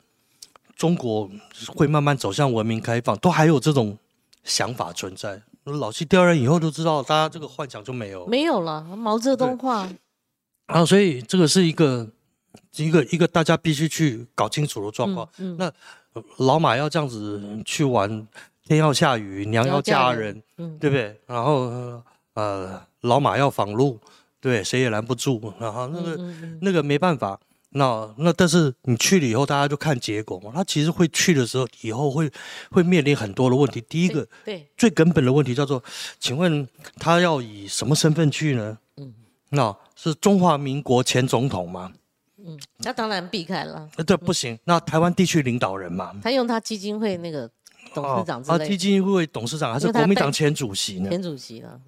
中国会慢慢走向文明开放，都还有这种想法存在。老七第二任以后，都知道大家这个幻想就没有，没有了。毛泽东话，然后所以这个是一个一个一个大家必须去搞清楚的状况。那老马要这样子去玩，天要下雨，娘要嫁人，嗯，对不对？然后呃，老马要访路。对，谁也拦不住，然后那个那个没办法，那那但是你去了以后，大家就看结果嘛。他其实会去的时候，以后会会面临很多的问题。第一个，对，最根本的问题叫做，请问他要以什么身份去呢？嗯，那是中华民国前总统吗？嗯，那当然避开了。呃，对，不行。那台湾地区领导人嘛，他用他基金会那个董事长之类。啊，基金会董事长还是国民党前主席呢？前主席了。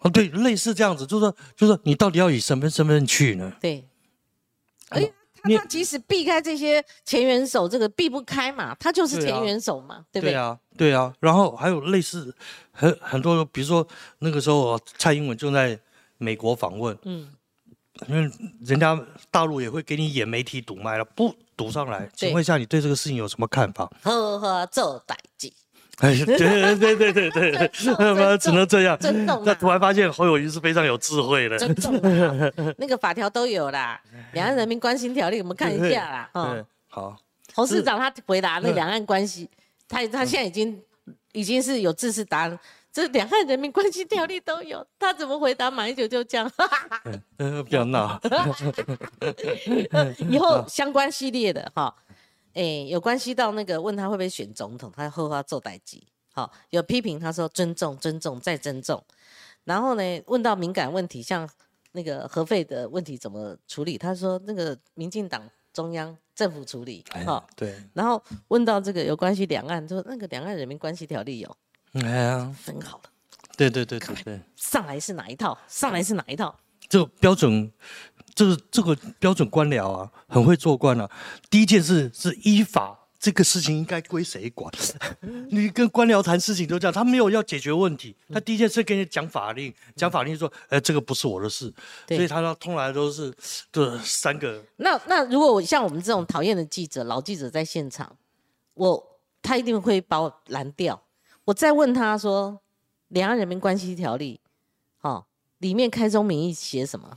哦，对，类似这样子，就是说，就是说，你到底要以什么身份去呢？对，哎，他他即使避开这些前元首，这个避不开嘛，他就是前元首嘛，对不对？对啊，对啊。然后还有类似很很多，比如说那个时候蔡英文正在美国访问，嗯，因为人家大陆也会给你演媒体堵麦了，不堵上来，请问一下你对这个事情有什么看法？呵呵，做代记。哎，对对对对对对，那 只能这样。尊重。那突然发现侯友谊是非常有智慧的。尊重。那个法条都有啦，《两岸人民关系条例》，我们看一下啦。嗯，好。侯市长他回答那两岸关系，他他现在已经已经是有知识答案，这《两岸人民关系条例》都有，他怎么回答马英九就这样。嗯，不要闹。以后相关系列的哈。哎，有关系到那个问他会不会选总统，他后话做代机。好，有批评他说尊重、尊重再尊重。然后呢，问到敏感问题，像那个核废的问题怎么处理，他说那个民进党中央政府处理。好，对。然后问到这个有关系两岸，说那个两岸人民关系条例有，哎呀，分好了。对对对对对。上来是哪一套？上来是哪一套？这个标准。这个这个标准官僚啊，很会做官啊。第一件事是依法，这个事情应该归谁管？你跟官僚谈事情都这样，他没有要解决问题，他第一件事跟你讲法令，讲法令说，哎，这个不是我的事，所以他通来都是这三个。那那如果像我们这种讨厌的记者，老记者在现场，我他一定会把我拦掉。我再问他说，《两岸人民关系条例》哦，里面开宗明义写什么？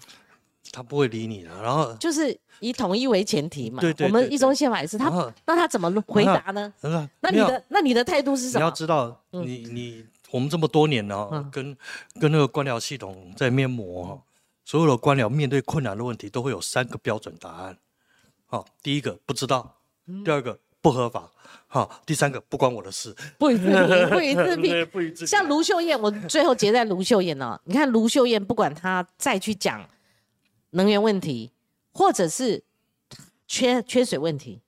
他不会理你的，然后就是以统一为前提嘛。对对。我们一中宪法也是他，那他怎么回答呢？那你的那你的态度是什么？你要知道，你你我们这么多年呢，跟跟那个官僚系统在面磨哈，所有的官僚面对困难的问题都会有三个标准答案。好，第一个不知道，第二个不合法，好，第三个不关我的事。不予置评，不予置评，不予置评。像卢秀燕，我最后结在卢秀燕哦。你看卢秀燕，不管她再去讲。能源问题，或者是缺缺水问题，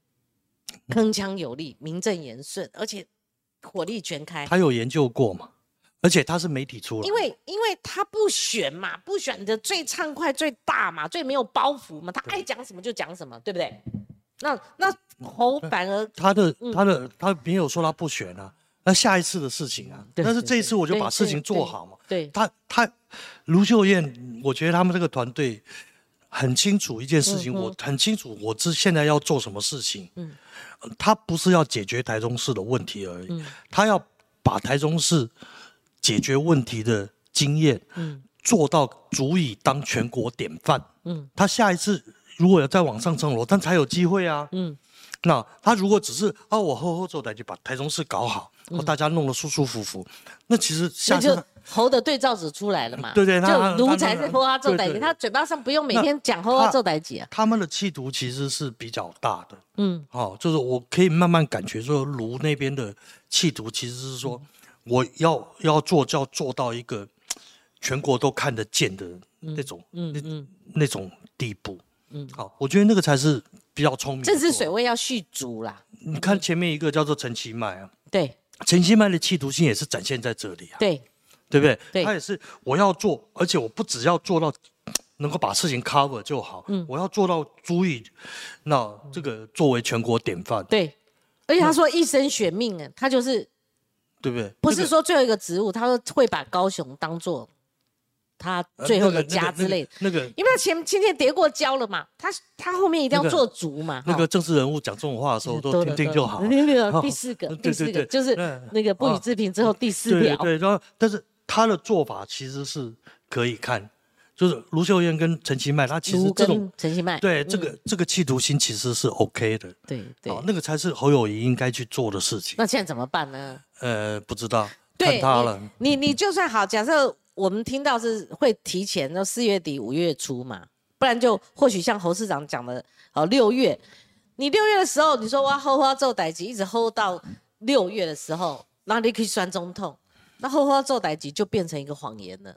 铿锵有力，名正言顺，而且火力全开。他有研究过嘛？而且他是媒体出来，因为因为他不选嘛，不选的最畅快、最大嘛，最没有包袱嘛，他爱讲什么就讲什么，对不对？那那侯反而他的他的他没有说他不选啊，那下一次的事情啊，但是这一次我就把事情做好嘛。对，他他卢秀燕，我觉得他们这个团队。很清楚一件事情，我很清楚，我知现在要做什么事情。嗯，他不是要解决台中市的问题而已，他要把台中市解决问题的经验，嗯，做到足以当全国典范。嗯，他下一次如果要再往上升楼，他才有机会啊。嗯，那他如果只是啊，我后后做台就把台中市搞好，大家弄得舒舒服服，那其实下就。猴的对照组出来了嘛？对对，就卢才是喝花做代级，他嘴巴上不用每天讲喝花做代级啊。他们的气毒其实是比较大的，嗯，好，就是我可以慢慢感觉说，卢那边的气毒其实是说，我要要做，就要做到一个全国都看得见的那种，嗯嗯，那种地步，嗯，好，我觉得那个才是比较聪明。政治水位要续足啦。你看前面一个叫做陈其迈啊，对，陈希曼的企图心也是展现在这里啊，对。对不对？他也是我要做，而且我不只要做到能够把事情 cover 就好，嗯，我要做到足以那这个作为全国典范。对，而且他说一生选命啊，他就是对不对？不是说最后一个职务，他说会把高雄当做他最后的家之类的。那个，因为他前前天叠过胶了嘛，他他后面一定要做足嘛。那个政治人物讲这种话的时候，都听听就好。第四个，第四个就是那个不予置评之后第四条。对，然后但是。他的做法其实是可以看，就是卢秀燕跟陈其迈，他其实这种陈其迈对这个这个企图心其实是 OK 的，对对，那个才是侯友谊应该去做的事情。那现在怎么办呢？呃，不知道，看他了。你你就算好，假设我们听到是会提前，到四月底五月初嘛，不然就或许像侯市长讲的，哦六月，你六月的时候你说我要 hold 到做代级，一直 hold 到六月的时候，那你可以算中痛。那后花做代级就变成一个谎言了。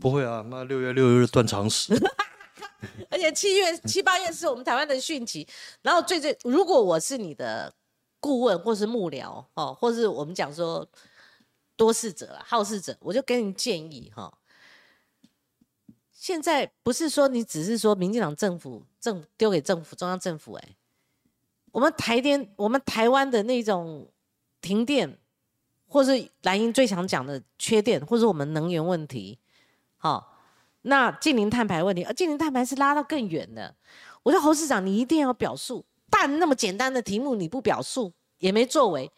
不会啊，那六月六月断肠时。而且七月七八月是我们台湾的汛期。然后最最，如果我是你的顾问或是幕僚哦，或是我们讲说多事者啦、好事者，我就给你建议哈，现在不是说你只是说民进党政府政丢给政府中央政府，哎，我们台电我们台湾的那种停电，或是蓝营最常讲的缺电，或是我们能源问题，好，那近零碳排问题，而近零碳排是拉到更远的。我说侯市长，你一定要表述，但那么简单的题目你不表述，也没作为。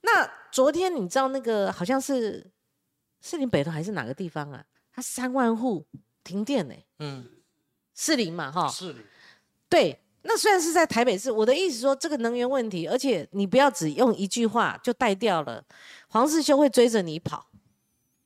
那昨天你知道那个好像是士林北头还是哪个地方啊？他三万户停电呢。嗯，士林嘛，哈。士林。对，那虽然是在台北市，我的意思说这个能源问题，而且你不要只用一句话就带掉了，黄世修会追着你跑。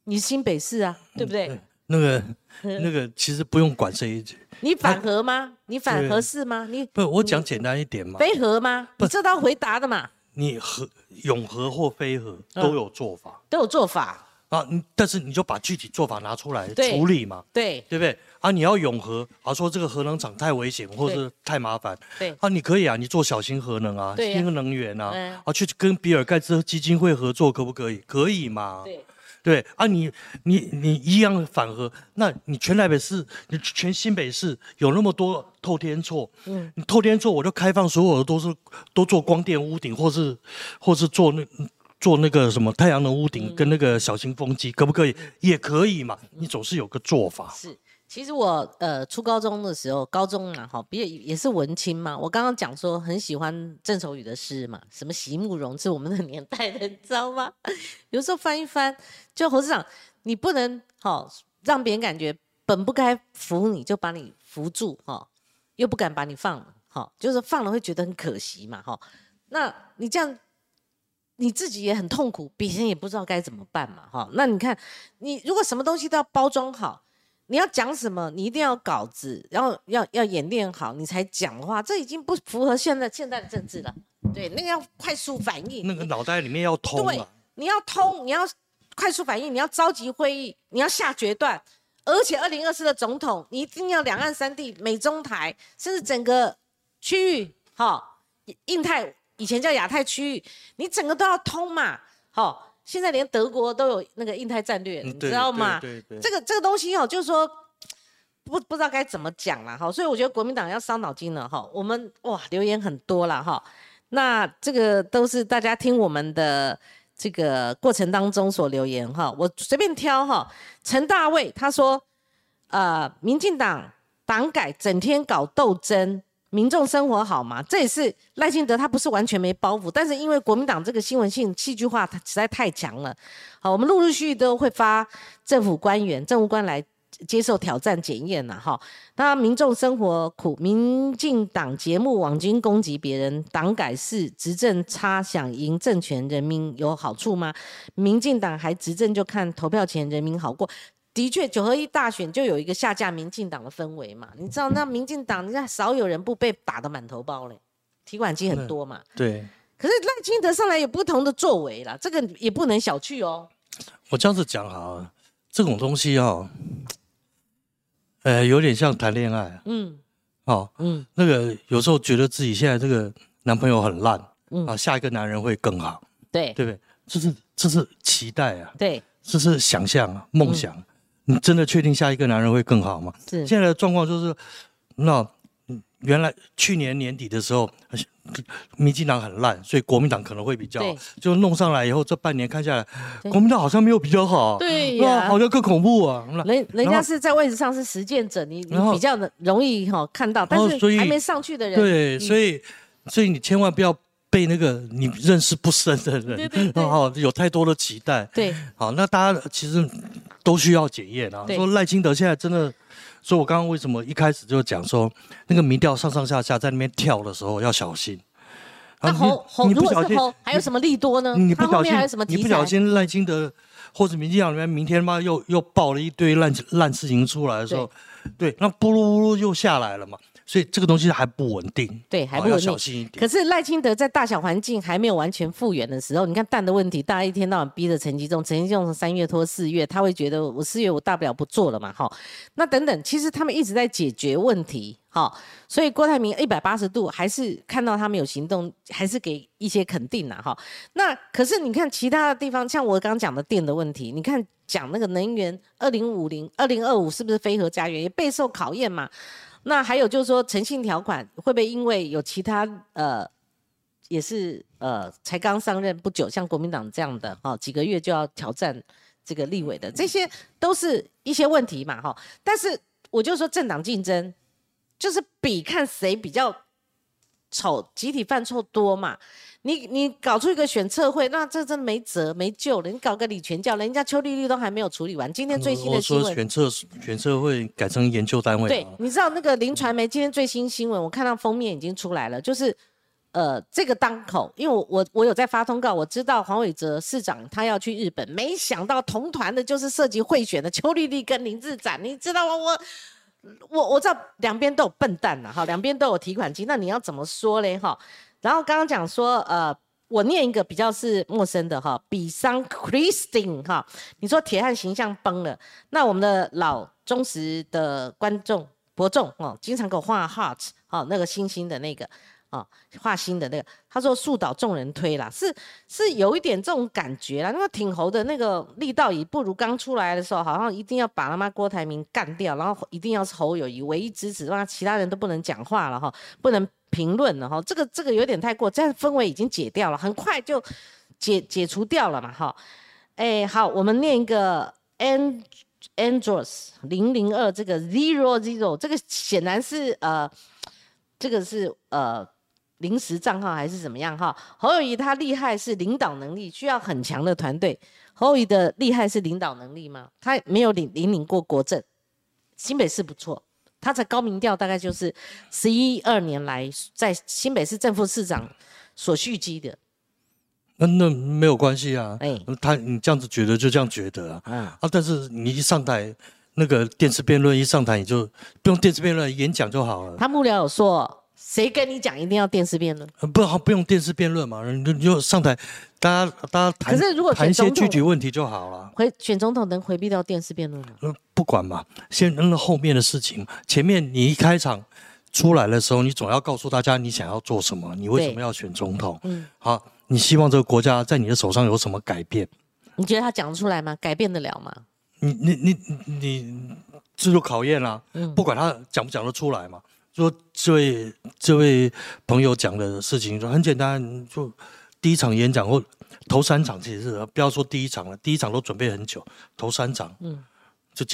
你新北市啊，对不对？那个那个其实不用管这一句。你反核吗？你反核是吗？你不，我讲简单一点嘛。非核吗？你这道回答的嘛。你和永和或非和都有做法，都有做法啊。但是你就把具体做法拿出来处理嘛，对对不对？啊，你要永和，啊说这个核能厂太危险或者太麻烦，对啊，你可以啊，你做小型核能啊，新能源啊，啊去跟比尔盖茨基金会合作可不可以？可以嘛？对。对啊，你你你一样反核，那你全台北市，你全新北市有那么多透天厝，嗯，你透天厝我就开放所有的都是都做光电屋顶，或是或是做那做那个什么太阳能屋顶跟那个小型风机，可不可以？也可以嘛，你总是有个做法。是。其实我呃初高中的时候，高中嘛哈，比也是文青嘛。我刚刚讲说很喜欢郑愁予的诗嘛，什么席慕容是我们的年代的，你知道吗？有时候翻一翻，就侯市长，你不能哈让别人感觉本不该扶你就把你扶住哈，又不敢把你放了哈，就是放了会觉得很可惜嘛哈。那你这样你自己也很痛苦，别人也不知道该怎么办嘛哈。那你看你如果什么东西都要包装好。你要讲什么？你一定要稿子，然后要要演练好，你才讲的话，这已经不符合现在现在的政治了。对，那个要快速反应，那个脑袋里面要通。对，你要通，你要快速反应，你要召集会议，你要下决断。而且二零二四的总统，你一定要两岸三地、美中台，甚至整个区域，哈，印太以前叫亚太区域，你整个都要通嘛，好。现在连德国都有那个印太战略，你知道吗？对对，这个这个东西哦，就是说不不知道该怎么讲了哈，所以我觉得国民党要伤脑筋了哈。我们哇留言很多了哈，那这个都是大家听我们的这个过程当中所留言哈，我随便挑哈。陈大卫他说，呃，民进党党改整天搞斗争。民众生活好吗？这也是赖清德他不是完全没包袱，但是因为国民党这个新闻性戏剧化，它实在太强了。好，我们陆陆续续都会发政府官员、政务官来接受挑战检验呐。哈，那民众生活苦，民进党节目网军攻击别人，党改是执政差，想赢政权，人民有好处吗？民进党还执政就看投票前人民好过。的确，九合一大选就有一个下架民进党的氛围嘛？你知道，那民进党，你看少有人不被打得满头包嘞，提款机很多嘛。对。可是赖清德上来有不同的作为啦，这个也不能小觑哦。我这样子讲哈，这种东西哦，呃，有点像谈恋爱。嗯。好。嗯。那个有时候觉得自己现在这个男朋友很烂，嗯啊，下一个男人会更好。对。对不对？这是这是期待啊。对。这是想象啊，梦想。你真的确定下一个男人会更好吗？是现在的状况就是，那原来去年年底的时候，民进党很烂，所以国民党可能会比较，就弄上来以后，这半年看下来，国民党好像没有比较好，对呀，好像更恐怖啊。人人家是在位置上是实践者，你你比较的容易哈看到，但是还没上去的人，对，所以所以你千万不要。被那个你认识不深的人，然后 有太多的期待，对，好，那大家其实都需要检验啊。说赖清德现在真的，所以我刚刚为什么一开始就讲说，那个民调上上下下在那边跳的时候要小心。那侯侯如果是侯，还有什么利多呢？你不小心，你不小心赖清德或者民进党里面明天妈又又爆了一堆烂烂事情出来的时候，对，那咕噜咕噜又下来了嘛。所以这个东西还不稳定，对，还不稳定。小心一点。可是赖清德在大小环境还没有完全复原的时候，你看蛋的问题，大家一天到晚逼着陈吉仲，陈吉仲从三月拖四月，他会觉得我四月我大不了不做了嘛，哈。那等等，其实他们一直在解决问题，哈。所以郭台铭一百八十度还是看到他们有行动，还是给一些肯定呐，哈。那可是你看其他的地方，像我刚刚讲的电的问题，你看。讲那个能源，二零五零、二零二五是不是非核家园也备受考验嘛？那还有就是说，诚信条款会不会因为有其他呃，也是呃才刚上任不久，像国民党这样的哈，几个月就要挑战这个立委的，这些都是一些问题嘛哈。但是我就说政党竞争，就是比看谁比较丑，集体犯错多嘛。你你搞出一个选测会，那这真没辙没救了。你搞个李全教，人家邱丽丽都还没有处理完。今天最新的新闻，说选测选测会改成研究单位。对，你知道那个林传媒今天最新新闻，我看到封面已经出来了，就是呃这个当口，因为我我我有在发通告，我知道黄伟哲市长他要去日本，没想到同团的就是涉及贿选的邱丽丽跟林志展，你知道吗？我我我知道两边都有笨蛋呐，哈，两边都有提款机，那你要怎么说嘞？哈？然后刚刚讲说，呃，我念一个比较是陌生的哈，比桑 Christine 哈，你说铁汉形象崩了，那我们的老忠实的观众伯仲哦，经常给我画 heart 哦，那个星星的那个哦，画心的那个，他说树倒众人推啦，是是有一点这种感觉啦，那个挺侯的那个力道也不如刚出来的时候，好像一定要把他妈郭台铭干掉，然后一定要是侯友谊唯一支持，让其他人都不能讲话了哈，不能。评论了哈，这个这个有点太过，这样氛围已经解掉了，很快就解解除掉了嘛哈。哎，好，我们念一个 and andros 零零二这个 zero zero 这个显然是呃，这个是呃临时账号还是怎么样哈？侯友谊他厉害是领导能力，需要很强的团队。侯友谊的厉害是领导能力吗？他没有领领领过国政，新北市不错。他的高民调大概就是十一二年来在新北市正副市长所蓄积的。那那没有关系啊，哎，他你这样子觉得就这样觉得啊，啊，但是你一上台，那个电视辩论一上台，你就不用电视辩论，演讲就好了。他幕僚有说，谁跟你讲一定要电视辩论？不好，不用电视辩论嘛，你就上台，大家大家谈，可是如果谈一些具体问题就好了。回选总统能回避掉电视辩论吗？不管嘛，先扔了后面的事情。前面你一开场出来的时候，你总要告诉大家你想要做什么，你为什么要选总统？嗯，好，你希望这个国家在你的手上有什么改变？你觉得他讲得出来吗？改变得了吗？你你你你，这就考验了。嗯，不管他讲不讲得出来嘛。说这位这位朋友讲的事情，说很简单，就第一场演讲或头三场，其实是不要说第一场了，第一场都准备很久，头三场，嗯。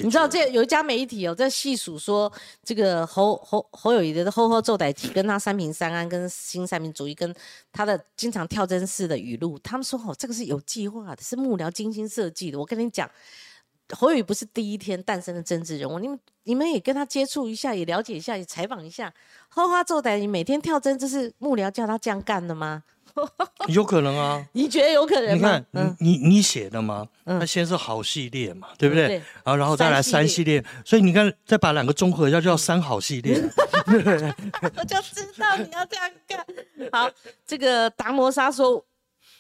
你知道这有一家媒体哦，在细数说这个侯侯侯友谊的“后后奏歹体”跟他三平三安、跟新三民主义、跟他的经常跳针式的语录，他们说哦，这个是有计划的，是幕僚精心设计的。我跟你讲，侯友谊不是第一天诞生的政治人物，你们你们也跟他接触一下，也了解一下，也采访一下。吼吼奏歹，你每天跳针，这是幕僚叫他这样干的吗？有可能啊，你觉得有可能吗？你看，你你你写的吗？那先是好系列嘛，对不对？然后然后再来三系列，所以你看，再把两个综合一下，就叫三好系列。我就知道你要这样干。好，这个达摩沙说，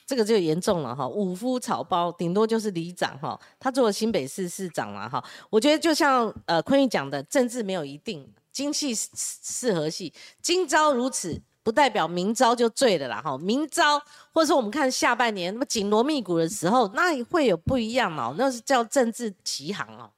这个就严重了哈，五夫草包，顶多就是里长哈，他做了新北市市长了哈。我觉得就像呃坤玉讲的，政治没有一定，精气适合系，今朝如此。不代表明朝就醉了啦，哈！明朝或者说我们看下半年那么紧锣密鼓的时候，那会有不一样哦，那是叫政治奇行哦，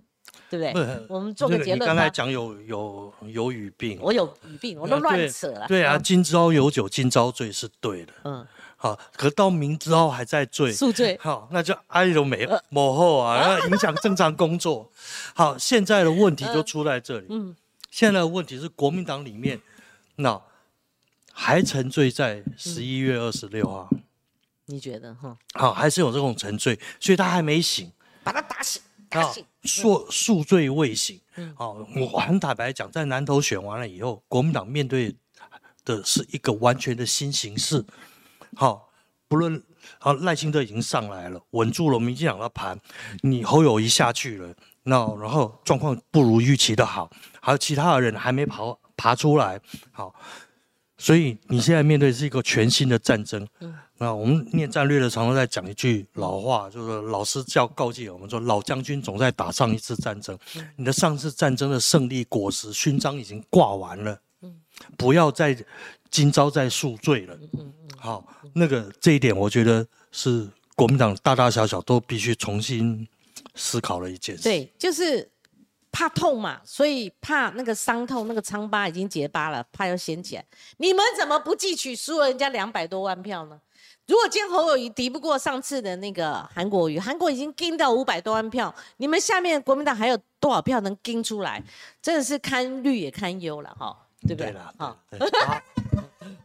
对不对？我们做个结论。你刚才讲有有有语病，我有语病，我都乱扯了。对啊，今朝有酒今朝醉是对的。嗯，好，可到明之后还在醉，宿醉，好，那就哀都没幕后啊，那影响正常工作。好，现在的问题就出在这里。嗯，现在的问题是国民党里面那。还沉醉在十一月二十六号，你觉得哈？好，还是有这种沉醉，所以他还没醒，把他打醒，打醒，宿宿醉未醒。好，我很坦白讲，在南投选完了以后，国民党面对的是一个完全的新形势。好，不论好赖清德已经上来了，稳住了民进党的盘，你侯友谊下去了，那然后状况不如预期的好，还有其他的人还没跑。爬出来，好。所以你现在面对是一个全新的战争。嗯，那我们念战略的常常在讲一句老话，就是老师教告诫我们说，老将军总在打上一次战争。你的上次战争的胜利果实勋章已经挂完了。嗯，不要再今朝再宿醉了。好，那个这一点，我觉得是国民党大大小小都必须重新思考的一件事。对，就是。怕痛嘛，所以怕那个伤痛，那个疮疤已经结疤了，怕要掀起来。你们怎么不汲取输了人家两百多万票呢？如果今天侯友谊敌不过上次的那个韩国瑜，韩国已经盯到五百多万票，你们下面国民党还有多少票能盯出来？真的是堪虑也堪忧了哈，对不对？好，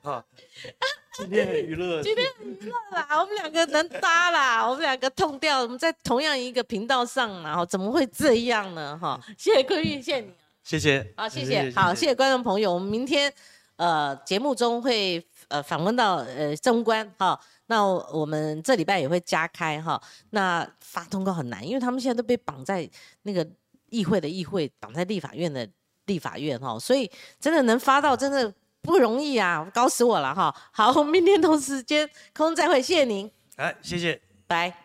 好。今天很娱乐，今天很娱乐啦！我们两个能搭啦，我们两个痛掉，我们在同样一个频道上，然后怎么会这样呢？哈，谢谢坤玉，谢谢你，谢谢，好，谢谢，好，谢谢观众朋友，我们明天呃节目中会呃访问到呃中官哈，那我们这礼拜也会加开哈，那发通告很难，因为他们现在都被绑在那个议会的议会，绑在立法院的立法院哈，所以真的能发到真的。不容易啊，搞死我了哈！好，明天同时间空再会，谢谢您。哎，谢谢，拜。